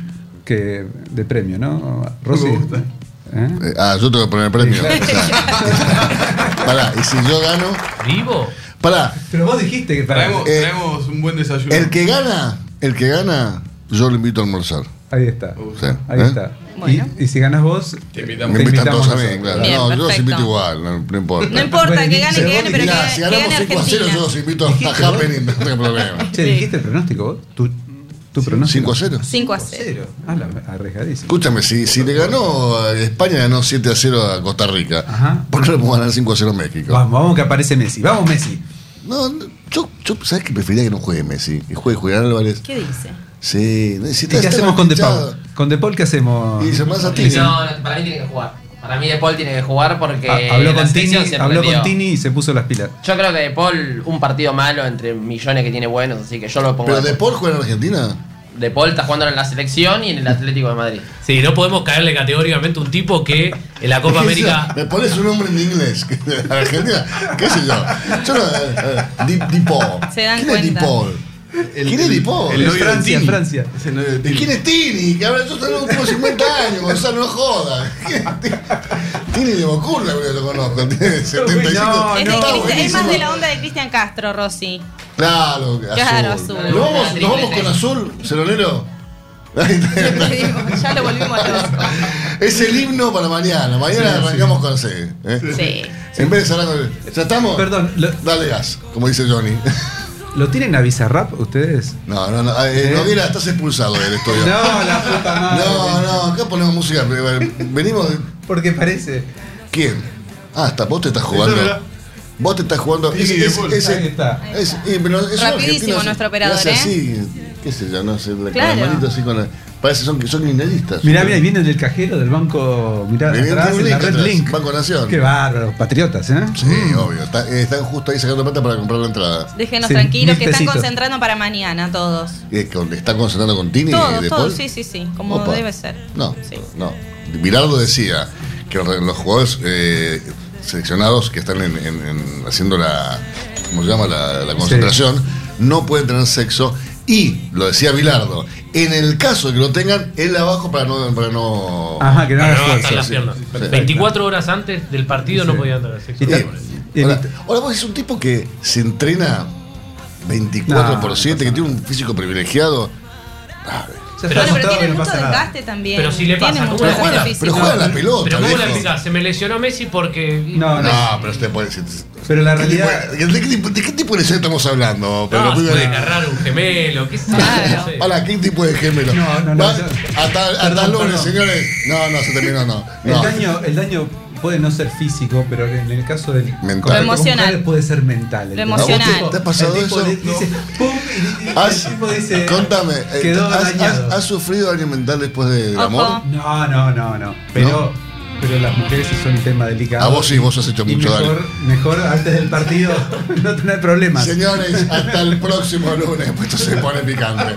que de premio, ¿no? Rosy. ¿Eh? Eh, ah, yo tengo que poner el premio. Pará, y si yo gano. ¿Vivo? Pará, Pero vos dijiste que para. Traemos, Eh, traemos un buen desayuno. el que gana, el que gana, yo lo invito a almorzar. Ahí está. Sí. Ahí ¿Eh? está. Bueno. Y, y si ganas vos, Te invitamos. Me invitan todos a mí, claro. Bien, no, yo los perfecto. invito igual, no, no importa. No importa, Bueno, que gane, que gane, pero Mirá, que, si ganamos gane 5 a 0, yo los invito a Happening, no tengo problema. Che, ¿dijiste el pronóstico vos? ¿Tu, tu pronóstico? 5 a 0. 5 a 0. Ah, la, arriesgadísimo. Escúchame, si, si le ganó a España, ganó 7 a 0 a Costa Rica. Ajá. ¿Por qué no le podemos ganar 5 a 0 a México? Vamos, vamos que aparece Messi. Vamos, Messi. No, yo, yo, ¿sabes que preferiría que no juegue Messi? Que juegue Julián Álvarez. ¿Qué dice? Sí, ¿Y necesitas qué hacemos con De Paul? ¿Con De Paul qué hacemos? Y se más a ti. No, no, para mí tiene que jugar. Para mí De Paul tiene que jugar porque. Ha- habló con Tini, habló con Tini y se puso las pilas. Yo creo que De Paul, un partido malo entre millones que tiene buenos, así que yo lo pongo. ¿Pero De Paul juega en Argentina? De Paul está jugando en la selección y en el Atlético de Madrid. Sí, no podemos caerle categóricamente a un tipo que en la Copa América. Me pones un nombre en inglés. Argentina, qué sé yo. Yo no. eh, eh, Di Paul. Se dan ¿Quién es Di Paul? El novio de Francia, Tini. Francia. Es el novio de ¿Y Tini. quién es Tini? Que ahora yo tengo como 50 años, Gonzalo, no joda. ¿Quién es Tini? De Bocurla, yo lo conozco. Tiene 75. no, Es, de Cristian- es más de la onda de Cristian Castro, Rossi. Claro, azul. Claro, azul. ¿Nos vamos, nos vamos con azul, celonero? Ya lo volvimos locos. Es el himno para mañana. Mañana arrancamos con C. ¿eh? Sí. En vez de cerrar con el. ¿Ya estamos? Perdón, lo, Dale gas, como dice Johnny. ¿Lo tienen a Bizarrap ustedes? No, no, no. Eh, ¿Eh? Noguera, estás expulsado del estudio. No, la puta madre. No, no, acá ponemos música. Venimos de. Porque parece. ¿Quién? Ah, hasta vos te estás jugando. mira. Vos te estás jugando. Ahí está. es- es un Rapidísimo nuestro operador, ¿eh? así, qué sé yo, no sé, la- con Claro. la manito así con la. Parece son, son kirchneristas. Mirá, mirá, y vienen del cajero del banco, mirá, Vienen atrás, de un en la link Red atrás, Link. Banco Nación. Qué bárbaro, patriotas, ¿eh? Sí, obvio. Está- eh, están justo ahí sacando plata para comprar la entrada. Déjenos Sí, tranquilos que están concentrando para mañana todos. Eh, con- ¿Están concentrando con Tini Todos, de todos, sí, sí, sí, como Opa. debe ser. No, no. Bilardo decía que los jugadores eh, seleccionados que están en- en- en- haciendo la, ¿cómo se llama? La, la concentración, no pueden tener sexo. Y, lo decía Bilardo, en el caso de que lo tengan, él abajo para no... Para no Ajá, que no Para no las sí. piernas. Sí. 24 horas antes del partido no Sí. tener sexo. Sí. Ahora, ahora vos es un tipo que se entrena 24 No, por 7, que tiene un físico privilegiado. Bueno, pero tiene mucho desgaste también. Pero si le pasa, mucho ¿cómo desgaste juega? pero juega la pelota, Pero ¿cómo le explicás? Se me lesionó Messi porque. No, No, pero usted puede decir. Pero la ¿Qué realidad. tipo- ¿De qué tipo de, qué tipo de lesión estamos hablando? Pero No, se primero- puede agarrar un gemelo, qué sé yo, no sé. Hola, ¿qué tipo de gemelo? No, no, no, hasta hasta lunes, señores. No, no, se terminó, no. El, no. daño, el daño puede no ser físico, pero en el caso del Mental. Lo emocional. mujeres puede ser mental. Lo emocional. ¿Te ha pasado el tipo eso? dice, pum, y, y- y Has- el tipo dice, Contame, eh, quedó ¿has, dañado. has- has sufrido daño mental después de- del Ojo. amor? No, no, no, no. Pero, pero las mujeres es un tema delicado. A vos sí, vos has hecho Y mucho mejor, mejor antes del partido no tener problemas. Señores, hasta el próximo lunes, pues esto se pone picante.